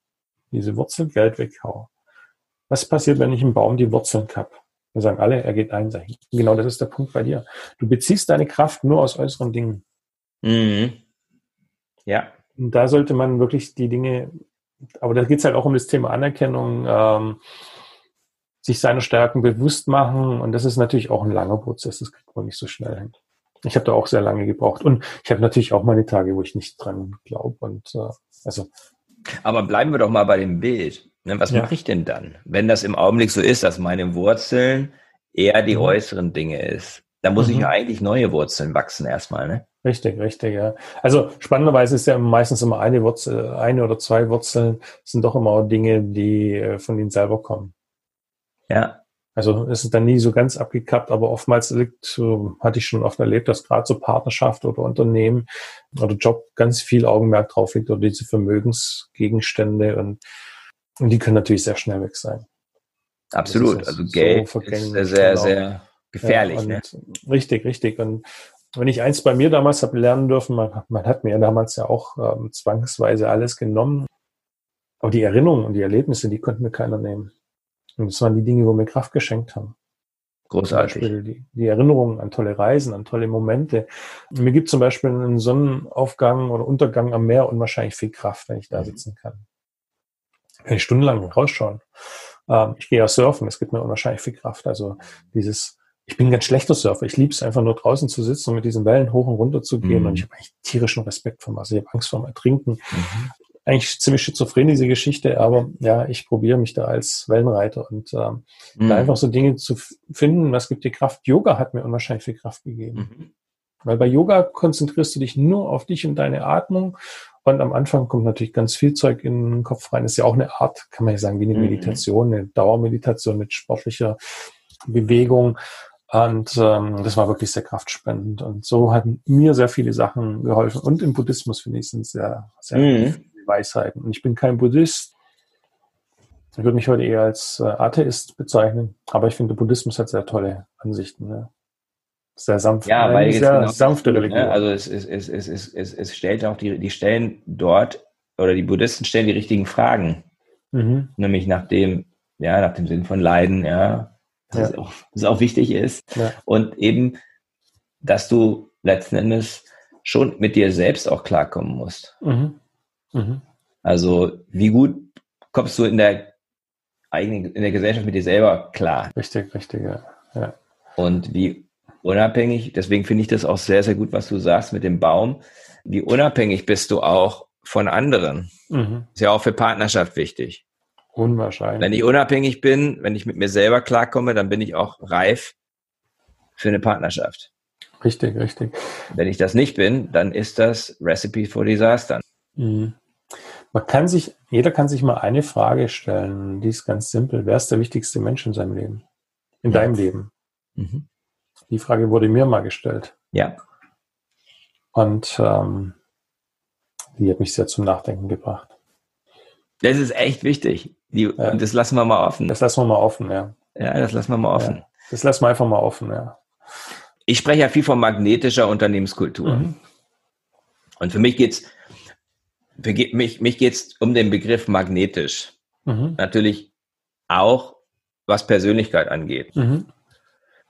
Diese Wurzel Geld weghau? Was passiert, wenn ich im Baum die Wurzeln kapp? Dann sagen alle, er geht ein. Genau das ist der Punkt bei dir. Du beziehst deine Kraft nur aus äußeren Dingen. Mhm. Ja. Und da sollte man wirklich die Dinge, aber da geht es halt auch um das Thema Anerkennung, ähm, sich seiner Stärken bewusst machen. Und das ist natürlich auch ein langer Prozess, das kriegt man nicht so schnell hin. Ich habe da auch sehr lange gebraucht. Und ich habe natürlich auch meine Tage, wo ich nicht dran glaube. Und äh, also Aber bleiben wir doch mal bei dem Bild. Ne, was ja. mache ich denn dann, wenn das im Augenblick so ist, dass meine Wurzeln eher die mhm. äußeren Dinge ist? Da muss mhm. ich ja eigentlich neue Wurzeln wachsen erstmal, ne? Richtig, richtig, ja. Also spannenderweise ist ja meistens immer eine Wurzel, eine oder zwei Wurzeln sind doch immer Dinge, die äh, von ihnen selber kommen. Ja. Also es ist dann nie so ganz abgekappt, aber oftmals liegt, so hatte ich schon oft erlebt, dass gerade so Partnerschaft oder Unternehmen oder Job ganz viel Augenmerk drauf liegt oder diese Vermögensgegenstände und, und die können natürlich sehr schnell weg sein. Absolut. Also Geld so ist sehr, sehr, sehr gefährlich. Ja, ne? Richtig, richtig. Und wenn ich eins bei mir damals habe lernen dürfen, man, man hat mir damals ja auch ähm, zwangsweise alles genommen. Aber die Erinnerungen und die Erlebnisse, die konnte mir keiner nehmen. Und das waren die Dinge, wo mir Kraft geschenkt haben. Großartig. Die, die, Erinnerungen an tolle Reisen, an tolle Momente. Mir gibt zum Beispiel einen Sonnenaufgang oder Untergang am Meer unwahrscheinlich viel Kraft, wenn ich da mhm. sitzen kann. Kann ich stundenlang rausschauen. Ähm, ich gehe ja surfen, das gibt mir unwahrscheinlich viel Kraft. Also dieses ich bin ein ganz schlechter Surfer. Ich liebe es einfach nur draußen zu sitzen und mit diesen Wellen hoch und runter zu gehen. Mhm. Und ich habe eigentlich tierischen Respekt vor Wasser. Ich habe Angst vor dem Ertrinken. Mhm. Eigentlich ziemlich schizophren, diese Geschichte, aber ja, ich probiere mich da als Wellenreiter und ähm, mhm. da einfach so Dinge zu finden, was gibt dir Kraft. Yoga hat mir unwahrscheinlich viel Kraft gegeben. Mhm. Weil bei Yoga konzentrierst du dich nur auf dich und deine Atmung. Und am Anfang kommt natürlich ganz viel Zeug in den Kopf rein. Ist ja auch eine Art, kann man ja sagen, wie eine mhm. Meditation, eine Dauermeditation mit sportlicher Bewegung. Und ähm, das war wirklich sehr kraftspendend. Und so hatten mir sehr viele Sachen geholfen. Und im Buddhismus, finde ich, sind sehr, sehr mhm. viele Weisheiten. Und ich bin kein Buddhist. Ich würde mich heute eher als äh, Atheist bezeichnen. Aber ich finde, der Buddhismus hat sehr tolle Ansichten. Ne? Sehr sanft. Ja, weil sehr genau sanfte ne? Religion. Ne? Also es, es, es, es, es, es, es stellt auch die, die stellen dort, oder die Buddhisten stellen die richtigen Fragen. Mhm. Nämlich nach dem, ja, nach dem Sinn von Leiden, ja, das, ja. auch, das auch wichtig ist. Ja. Und eben, dass du letzten Endes schon mit dir selbst auch klarkommen musst. Mhm. Mhm. Also, wie gut kommst du in der eigenen, in der Gesellschaft mit dir selber klar? Richtig, richtig, ja. ja. Und wie unabhängig, deswegen finde ich das auch sehr, sehr gut, was du sagst mit dem Baum. Wie unabhängig bist du auch von anderen? Mhm. Ist ja auch für Partnerschaft wichtig. Unwahrscheinlich. Wenn ich unabhängig bin, wenn ich mit mir selber klarkomme, dann bin ich auch reif für eine Partnerschaft. Richtig, richtig. Wenn ich das nicht bin, dann ist das Recipe for Disaster. Mhm. Man kann sich, jeder kann sich mal eine Frage stellen, die ist ganz simpel. Wer ist der wichtigste Mensch in seinem Leben? In ja. deinem Leben? Mhm. Die Frage wurde mir mal gestellt. Ja. Und ähm, die hat mich sehr zum Nachdenken gebracht. Das ist echt wichtig. Die, ja. Und das lassen wir mal offen. Das lassen wir mal offen, ja. Ja, das lassen wir mal offen. Ja. Das lassen wir einfach mal offen, ja. Ich spreche ja viel von magnetischer Unternehmenskultur. Mhm. Und für mich geht's, für mich, mich geht's um den Begriff magnetisch. Mhm. Natürlich auch, was Persönlichkeit angeht. Mhm.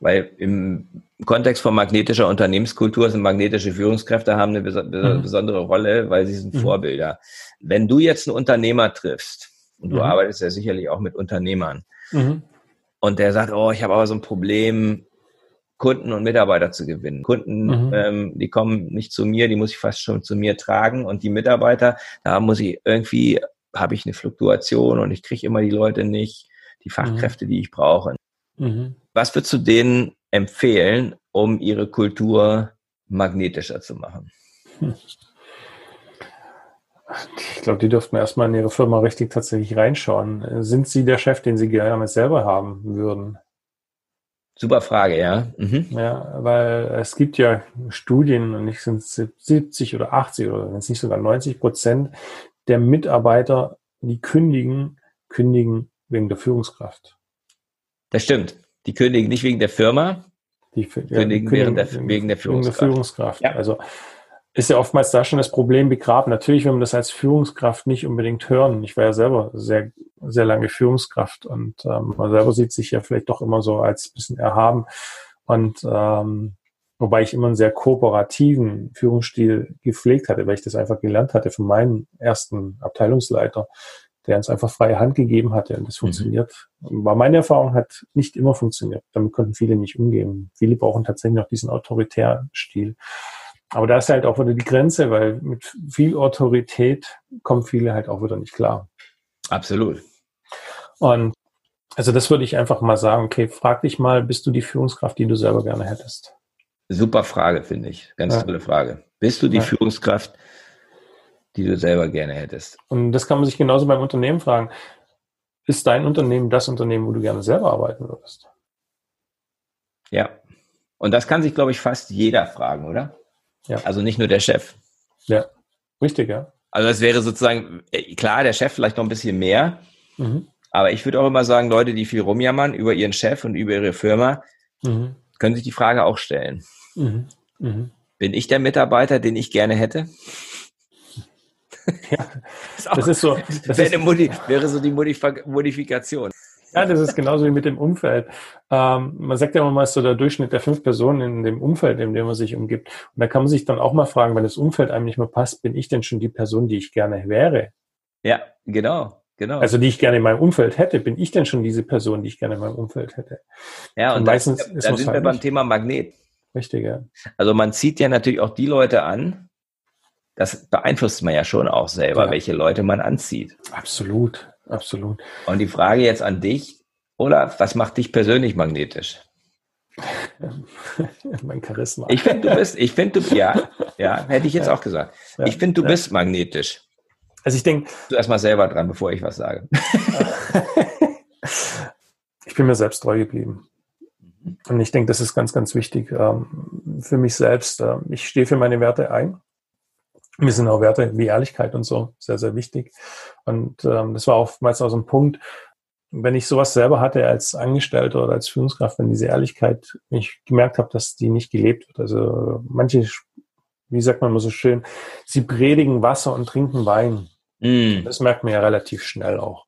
Weil im Kontext von magnetischer Unternehmenskultur sind magnetische Führungskräfte haben eine mhm. besondere Rolle, weil sie sind mhm. Vorbilder. Wenn du jetzt einen Unternehmer triffst, und du mhm. arbeitest ja sicherlich auch mit Unternehmern, mhm. und der sagt, oh, ich habe aber so ein Problem, Kunden und Mitarbeiter zu gewinnen. Kunden, mhm. ähm, die kommen nicht zu mir, die muss ich fast schon zu mir tragen. Und die Mitarbeiter, da muss ich irgendwie, habe ich eine Fluktuation und ich kriege immer die Leute nicht, die mhm. Fachkräfte, die ich brauche. Mhm. Was würdest du denen empfehlen, um ihre Kultur magnetischer zu machen? Hm. Ich glaube, die dürften erstmal in ihre Firma richtig tatsächlich reinschauen. Sind sie der Chef, den sie gerne selber haben würden? Super Frage, ja. Mhm. Ja, weil es gibt ja Studien, und nicht sind 70 oder 80 oder wenn es nicht sogar 90 Prozent der Mitarbeiter, die kündigen, kündigen wegen der Führungskraft. Das stimmt. Die kündigen nicht wegen der Firma, die kündigen, ja, kündigen der, wegen der Führungskraft. Wegen der Führungskraft. Ja. Also ist ja oftmals da schon das Problem begraben. Natürlich, wenn man das als Führungskraft nicht unbedingt hören. Ich war ja selber sehr, sehr lange Führungskraft und ähm, man selber sieht sich ja vielleicht doch immer so als bisschen erhaben. Und ähm, wobei ich immer einen sehr kooperativen Führungsstil gepflegt hatte, weil ich das einfach gelernt hatte von meinem ersten Abteilungsleiter, der uns einfach freie Hand gegeben hatte und das mhm. funktioniert. War meine Erfahrung hat nicht immer funktioniert. Damit konnten viele nicht umgehen. Viele brauchen tatsächlich noch diesen autoritären Stil. Aber da ist halt auch wieder die Grenze, weil mit viel Autorität kommen viele halt auch wieder nicht klar. Absolut. Und also das würde ich einfach mal sagen, okay, frag dich mal, bist du die Führungskraft, die du selber gerne hättest? Super Frage, finde ich. Ganz ja. tolle Frage. Bist du die ja. Führungskraft, die du selber gerne hättest? Und das kann man sich genauso beim Unternehmen fragen. Ist dein Unternehmen das Unternehmen, wo du gerne selber arbeiten würdest? Ja. Und das kann sich, glaube ich, fast jeder fragen, oder? Ja. Also nicht nur der Chef. Ja, richtig, ja. Also es wäre sozusagen, äh, klar, der Chef vielleicht noch ein bisschen mehr, mhm. aber ich würde auch immer sagen, Leute, die viel rumjammern über ihren Chef und über ihre Firma, mhm. können sich die Frage auch stellen. Mhm. mhm. Bin ich der Mitarbeiter, den ich gerne hätte? Ja, das ist so. Das wäre, ist, wäre so die Modifikation. Ja, das ist genauso wie mit dem Umfeld. Ähm, man sagt ja immer mal so der Durchschnitt der fünf Personen in dem Umfeld, in dem man sich umgibt. Und da kann man sich dann auch mal fragen, wenn das Umfeld einem nicht mehr passt, bin ich denn schon die Person, die ich gerne wäre? Ja, genau. Genau. Also die ich gerne in meinem Umfeld hätte, bin ich denn schon diese Person, die ich gerne in meinem Umfeld hätte? Ja, und, und meistens da, ist da sind halt wir beim Thema Magnet. Richtig, ja. Also man zieht ja natürlich auch die Leute an, das beeinflusst man ja schon auch selber, ja. welche Leute man anzieht. Absolut, absolut. Und die Frage jetzt an dich, Olaf, was macht dich persönlich magnetisch? mein Charisma. Ich finde, du bist, ich finde, du, ja, ja, hätte ich jetzt auch gesagt. Ja, ich finde, du ja. bist magnetisch. Also ich denke. Du erstmal selber dran, bevor ich was sage. ich bin mir selbst treu geblieben. Mhm. Und ich denke, das ist ganz, ganz wichtig ähm, für mich selbst. Ähm, ich stehe für meine Werte ein. Mir sind auch Werte wie Ehrlichkeit und so sehr, sehr wichtig. Und ähm, das war oftmals auch so ein Punkt, wenn ich sowas selber hatte als Angestellter oder als Führungskraft, wenn diese Ehrlichkeit, ich gemerkt habe, dass die nicht gelebt wird. Also manche, wie sagt man immer so schön, sie predigen Wasser und trinken Wein. Mm. Das merkt man ja relativ schnell auch.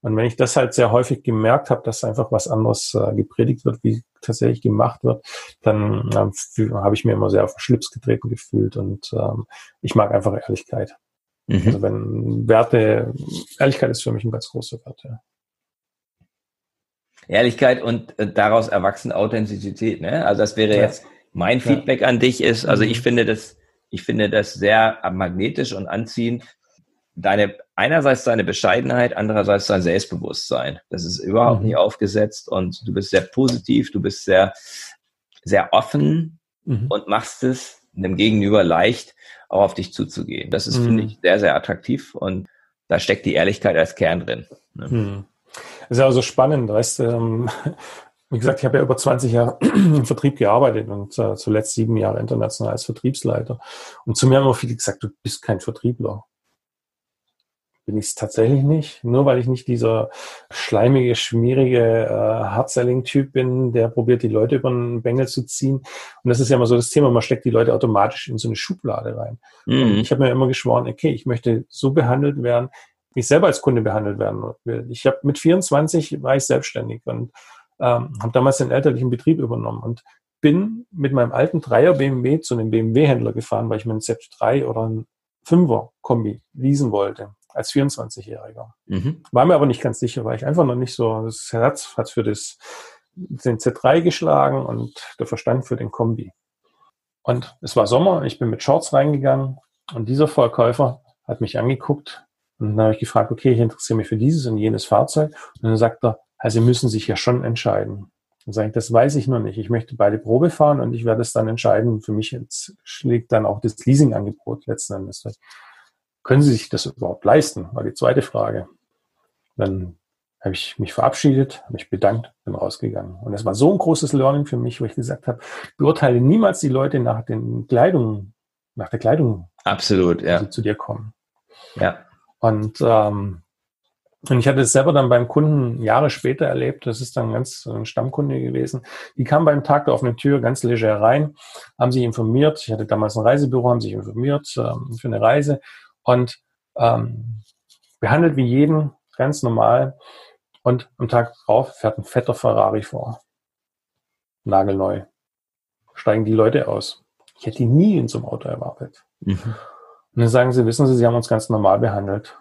Und wenn ich das halt sehr häufig gemerkt habe, dass einfach was anderes äh, gepredigt wird, wie tatsächlich gemacht wird, dann äh, habe ich mir immer sehr auf den Schlips getreten gefühlt und ähm, ich mag einfach Ehrlichkeit. Mhm. Also wenn Werte, Ehrlichkeit ist für mich ein ganz großer Wert, ja. Ehrlichkeit und äh, daraus erwachsen Authentizität. Ne? Also das wäre ja. jetzt mein Feedback ja. an dich ist. Also ich mhm. finde das, ich finde das sehr magnetisch und anziehend. Deine einerseits deine Bescheidenheit, andererseits dein Selbstbewusstsein. Das ist überhaupt mhm. nicht aufgesetzt und du bist sehr positiv, du bist sehr sehr offen mhm. und machst es dem Gegenüber leicht, auch auf dich zuzugehen. Das ist, mhm. finde ich, sehr, sehr attraktiv und da steckt die Ehrlichkeit als Kern drin. Ne? Mhm. Das ist ja auch so spannend, weißt ähm, wie gesagt, ich habe ja über 20 Jahre im Vertrieb gearbeitet und äh, zuletzt sieben Jahre international als Vertriebsleiter. Und zu mir haben auch viele gesagt, du bist kein Vertriebler. Bin ich es tatsächlich nicht. Nur weil ich nicht dieser schleimige, schmierige äh, Hard-Selling-Typ bin, der probiert, die Leute über den Bengel zu ziehen. Und das ist ja immer so das Thema, man steckt die Leute automatisch in so eine Schublade rein. Mhm. ich habe mir immer geschworen, okay, ich möchte so behandelt werden, wie ich selber als Kunde behandelt werden will. Ich habe mit 24 war ich selbstständig und ähm, habe damals den elterlichen Betrieb übernommen und bin mit meinem alten Dreier BMW zu einem BMW-Händler gefahren, weil ich mir einen Z3 oder einen Fünfer Kombi leasen wollte als 24-Jähriger. Mhm. War mir aber nicht ganz sicher, weil ich einfach noch nicht so, das Herz hat für das, den Z3 geschlagen und der Verstand für den Kombi. Und es war Sommer, ich bin mit Shorts reingegangen und dieser Verkäufer hat mich angeguckt und dann habe ich gefragt, okay, ich interessiere mich für dieses und jenes Fahrzeug. Und dann sagt er, also Sie müssen sich ja schon entscheiden. Dann sage ich, das weiß ich noch nicht. Ich möchte beide Probe fahren und ich werde es dann entscheiden. Für mich schlägt dann auch das Leasingangebot letzten Endes. Können Sie sich das überhaupt leisten? War die zweite Frage. Dann habe ich mich verabschiedet, habe mich bedankt, bin rausgegangen. Und es war so ein großes Learning für mich, wo ich gesagt habe, beurteile niemals die Leute nach den Kleidungen, nach der Kleidung, Absolut, ja. die zu dir kommen. Ja. Und, ähm, und ich hatte es selber dann beim Kunden Jahre später erlebt. Das ist dann ganz ein Stammkunde gewesen. Die kam beim Tag der offenen Tür ganz leger rein, haben sich informiert. Ich hatte damals ein Reisebüro, haben sich informiert ähm, für eine Reise und ähm, behandelt wie jeden, ganz normal. Und am Tag drauf fährt ein fetter Ferrari vor. Nagelneu. Steigen die Leute aus. Ich hätte die nie in so einem Auto erwartet. Mhm. Und dann sagen sie, wissen Sie, Sie haben uns ganz normal behandelt.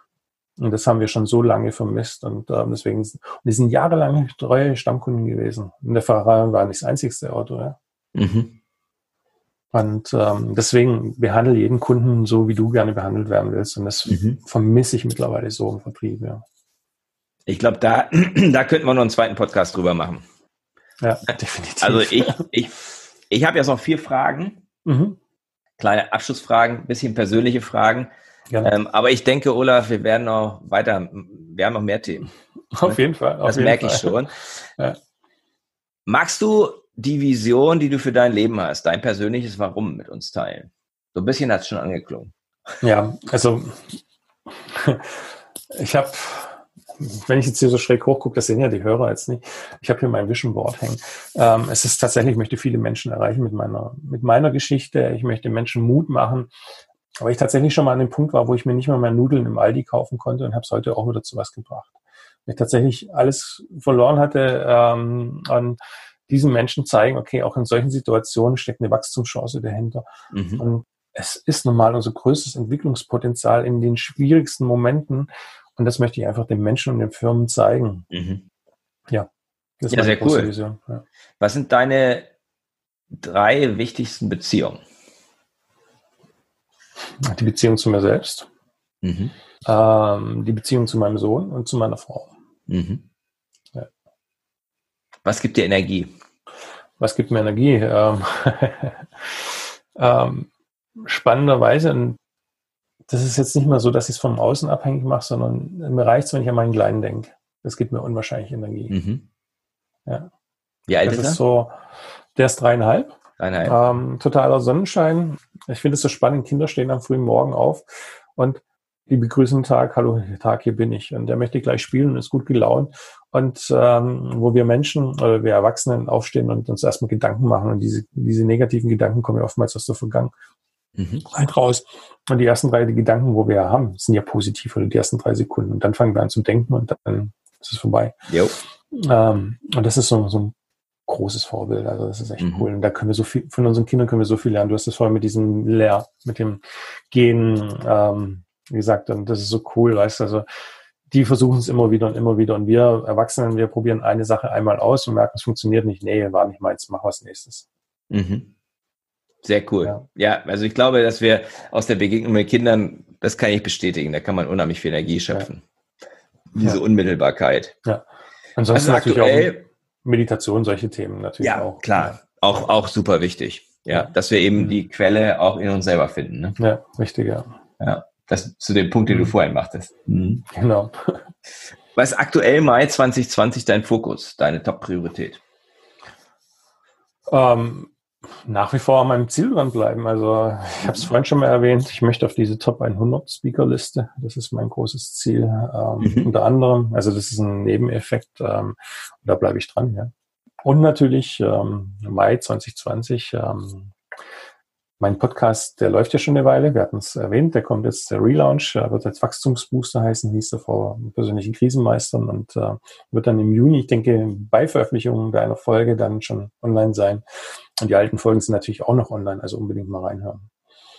Und das haben wir schon so lange vermisst. Und äh, deswegen, und die sind jahrelang treue Stammkunden gewesen. Und der Ferrari war nicht das einzigste Auto. Ja. Mhm. Und ähm, deswegen behandle jeden Kunden so, wie du gerne behandelt werden willst. Und das mhm. vermisse ich mittlerweile so im Vertrieb, ja. Ich glaube, da, da könnten wir noch einen zweiten Podcast drüber machen. Ja, definitiv. Also ich, ich, ich habe jetzt noch vier Fragen. Mhm. Kleine Abschlussfragen, bisschen persönliche Fragen. Ähm, aber ich denke, Olaf, wir werden noch weiter, wir haben noch mehr Themen. Auf jeden Fall. Auf das merke ich schon. Ja. Magst du die Vision, die du für dein Leben hast, dein persönliches Warum mit uns teilen? So ein bisschen hat es schon angeklungen. Ja, also ich habe, wenn ich jetzt hier so schräg hochgucke, das sehen ja die Hörer jetzt nicht, ich habe hier mein Vision Board hängen. Ähm, es ist tatsächlich, ich möchte viele Menschen erreichen mit meiner, mit meiner Geschichte. Ich möchte Menschen Mut machen, aber ich tatsächlich schon mal an dem Punkt war, wo ich mir nicht mal mehr Nudeln im Aldi kaufen konnte und habe es heute auch wieder zu was gebracht. Weil ich tatsächlich alles verloren hatte ähm, an diesen Menschen zeigen, okay, auch in solchen Situationen steckt eine Wachstumschance dahinter. Mhm. Und es ist normal unser größtes Entwicklungspotenzial in den schwierigsten Momenten. Und das möchte ich einfach den Menschen und den Firmen zeigen. Mhm. Ja, das ist ja, sehr cool. Vision. Ja. Was sind deine drei wichtigsten Beziehungen? Die Beziehung zu mir selbst, mhm. ähm, die Beziehung zu meinem Sohn und zu meiner Frau. Mhm. Was gibt dir Energie? Was gibt mir Energie? Ähm, ähm, spannenderweise, und das ist jetzt nicht mal so, dass ich es vom Außen abhängig mache, sondern mir reicht es, wenn ich an meinen Kleinen denke. Das gibt mir unwahrscheinlich Energie. Mhm. Ja. Wie alt das ist er? so, der ist dreieinhalb. Dreieinhalb. Ähm, totaler Sonnenschein. Ich finde es so spannend. Kinder stehen am frühen Morgen auf und die begrüßen den Tag, hallo Tag, hier bin ich. Und der möchte gleich spielen und ist gut gelaunt. Und ähm, wo wir Menschen oder wir Erwachsenen aufstehen und uns erstmal Gedanken machen und diese, diese negativen Gedanken kommen ja oftmals aus der Vergangenheit mhm. raus. Und die ersten drei die Gedanken, wo wir haben, sind ja positiv oder die ersten drei Sekunden. Und dann fangen wir an zu denken und dann ist es vorbei. Jo. Ähm, und das ist so, so ein großes Vorbild. Also das ist echt mhm. cool. Und da können wir so viel, von unseren Kindern können wir so viel lernen. Du hast das vorhin mit diesem Lehr, mit dem Gehen, ähm, gesagt, und das ist so cool, weißt du, also die versuchen es immer wieder und immer wieder. Und wir Erwachsenen, wir probieren eine Sache einmal aus und merken, es funktioniert nicht. Nee, war nicht meins, mach was nächstes. Mhm. Sehr cool. Ja. ja. also ich glaube, dass wir aus der Begegnung mit Kindern, das kann ich bestätigen, da kann man unheimlich viel Energie schöpfen. Ja. Diese ja. Unmittelbarkeit. Ja. Ansonsten also aktuell, Meditation, solche Themen natürlich ja, auch. Klar, auch, auch super wichtig. Ja, dass wir eben mhm. die Quelle auch in uns selber finden. Ne? Ja, richtig, ja. Ja, das zu dem Punkt, den du mhm. vorhin machtest. Mhm. Genau. Was ist aktuell Mai 2020 dein Fokus, deine Top-Priorität? Ähm, nach wie vor an meinem Ziel dranbleiben. Also ich habe es vorhin schon mal erwähnt, ich möchte auf diese Top 100 Speaker-Liste. Das ist mein großes Ziel. Ähm, mhm. Unter anderem, also das ist ein Nebeneffekt. Ähm, da bleibe ich dran. Ja. Und natürlich ähm, Mai 2020 ähm, mein Podcast, der läuft ja schon eine Weile. Wir hatten es erwähnt. Der kommt jetzt der Relaunch, der wird als Wachstumsbooster heißen, hieß er vor persönlichen Krisenmeistern und äh, wird dann im Juni, ich denke, bei Veröffentlichung deiner Folge dann schon online sein. Und die alten Folgen sind natürlich auch noch online, also unbedingt mal reinhören.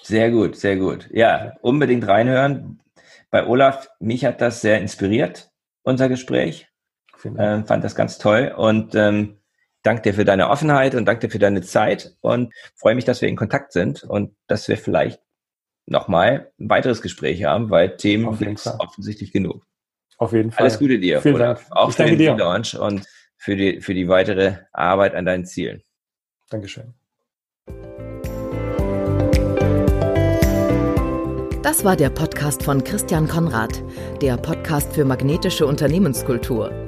Sehr gut, sehr gut. Ja, unbedingt reinhören. Bei Olaf, mich hat das sehr inspiriert, unser Gespräch. Äh, fand das ganz toll und ähm, danke dir für deine Offenheit und danke dir für deine Zeit und freue mich, dass wir in Kontakt sind und dass wir vielleicht nochmal ein weiteres Gespräch haben, weil Themen gibt es offensichtlich genug. Auf jeden Fall. Alles Gute dir. Vielen Dank. Auch ich für den dir. Launch und für die, für die weitere Arbeit an deinen Zielen. Dankeschön. Das war der Podcast von Christian Konrad, der Podcast für magnetische Unternehmenskultur.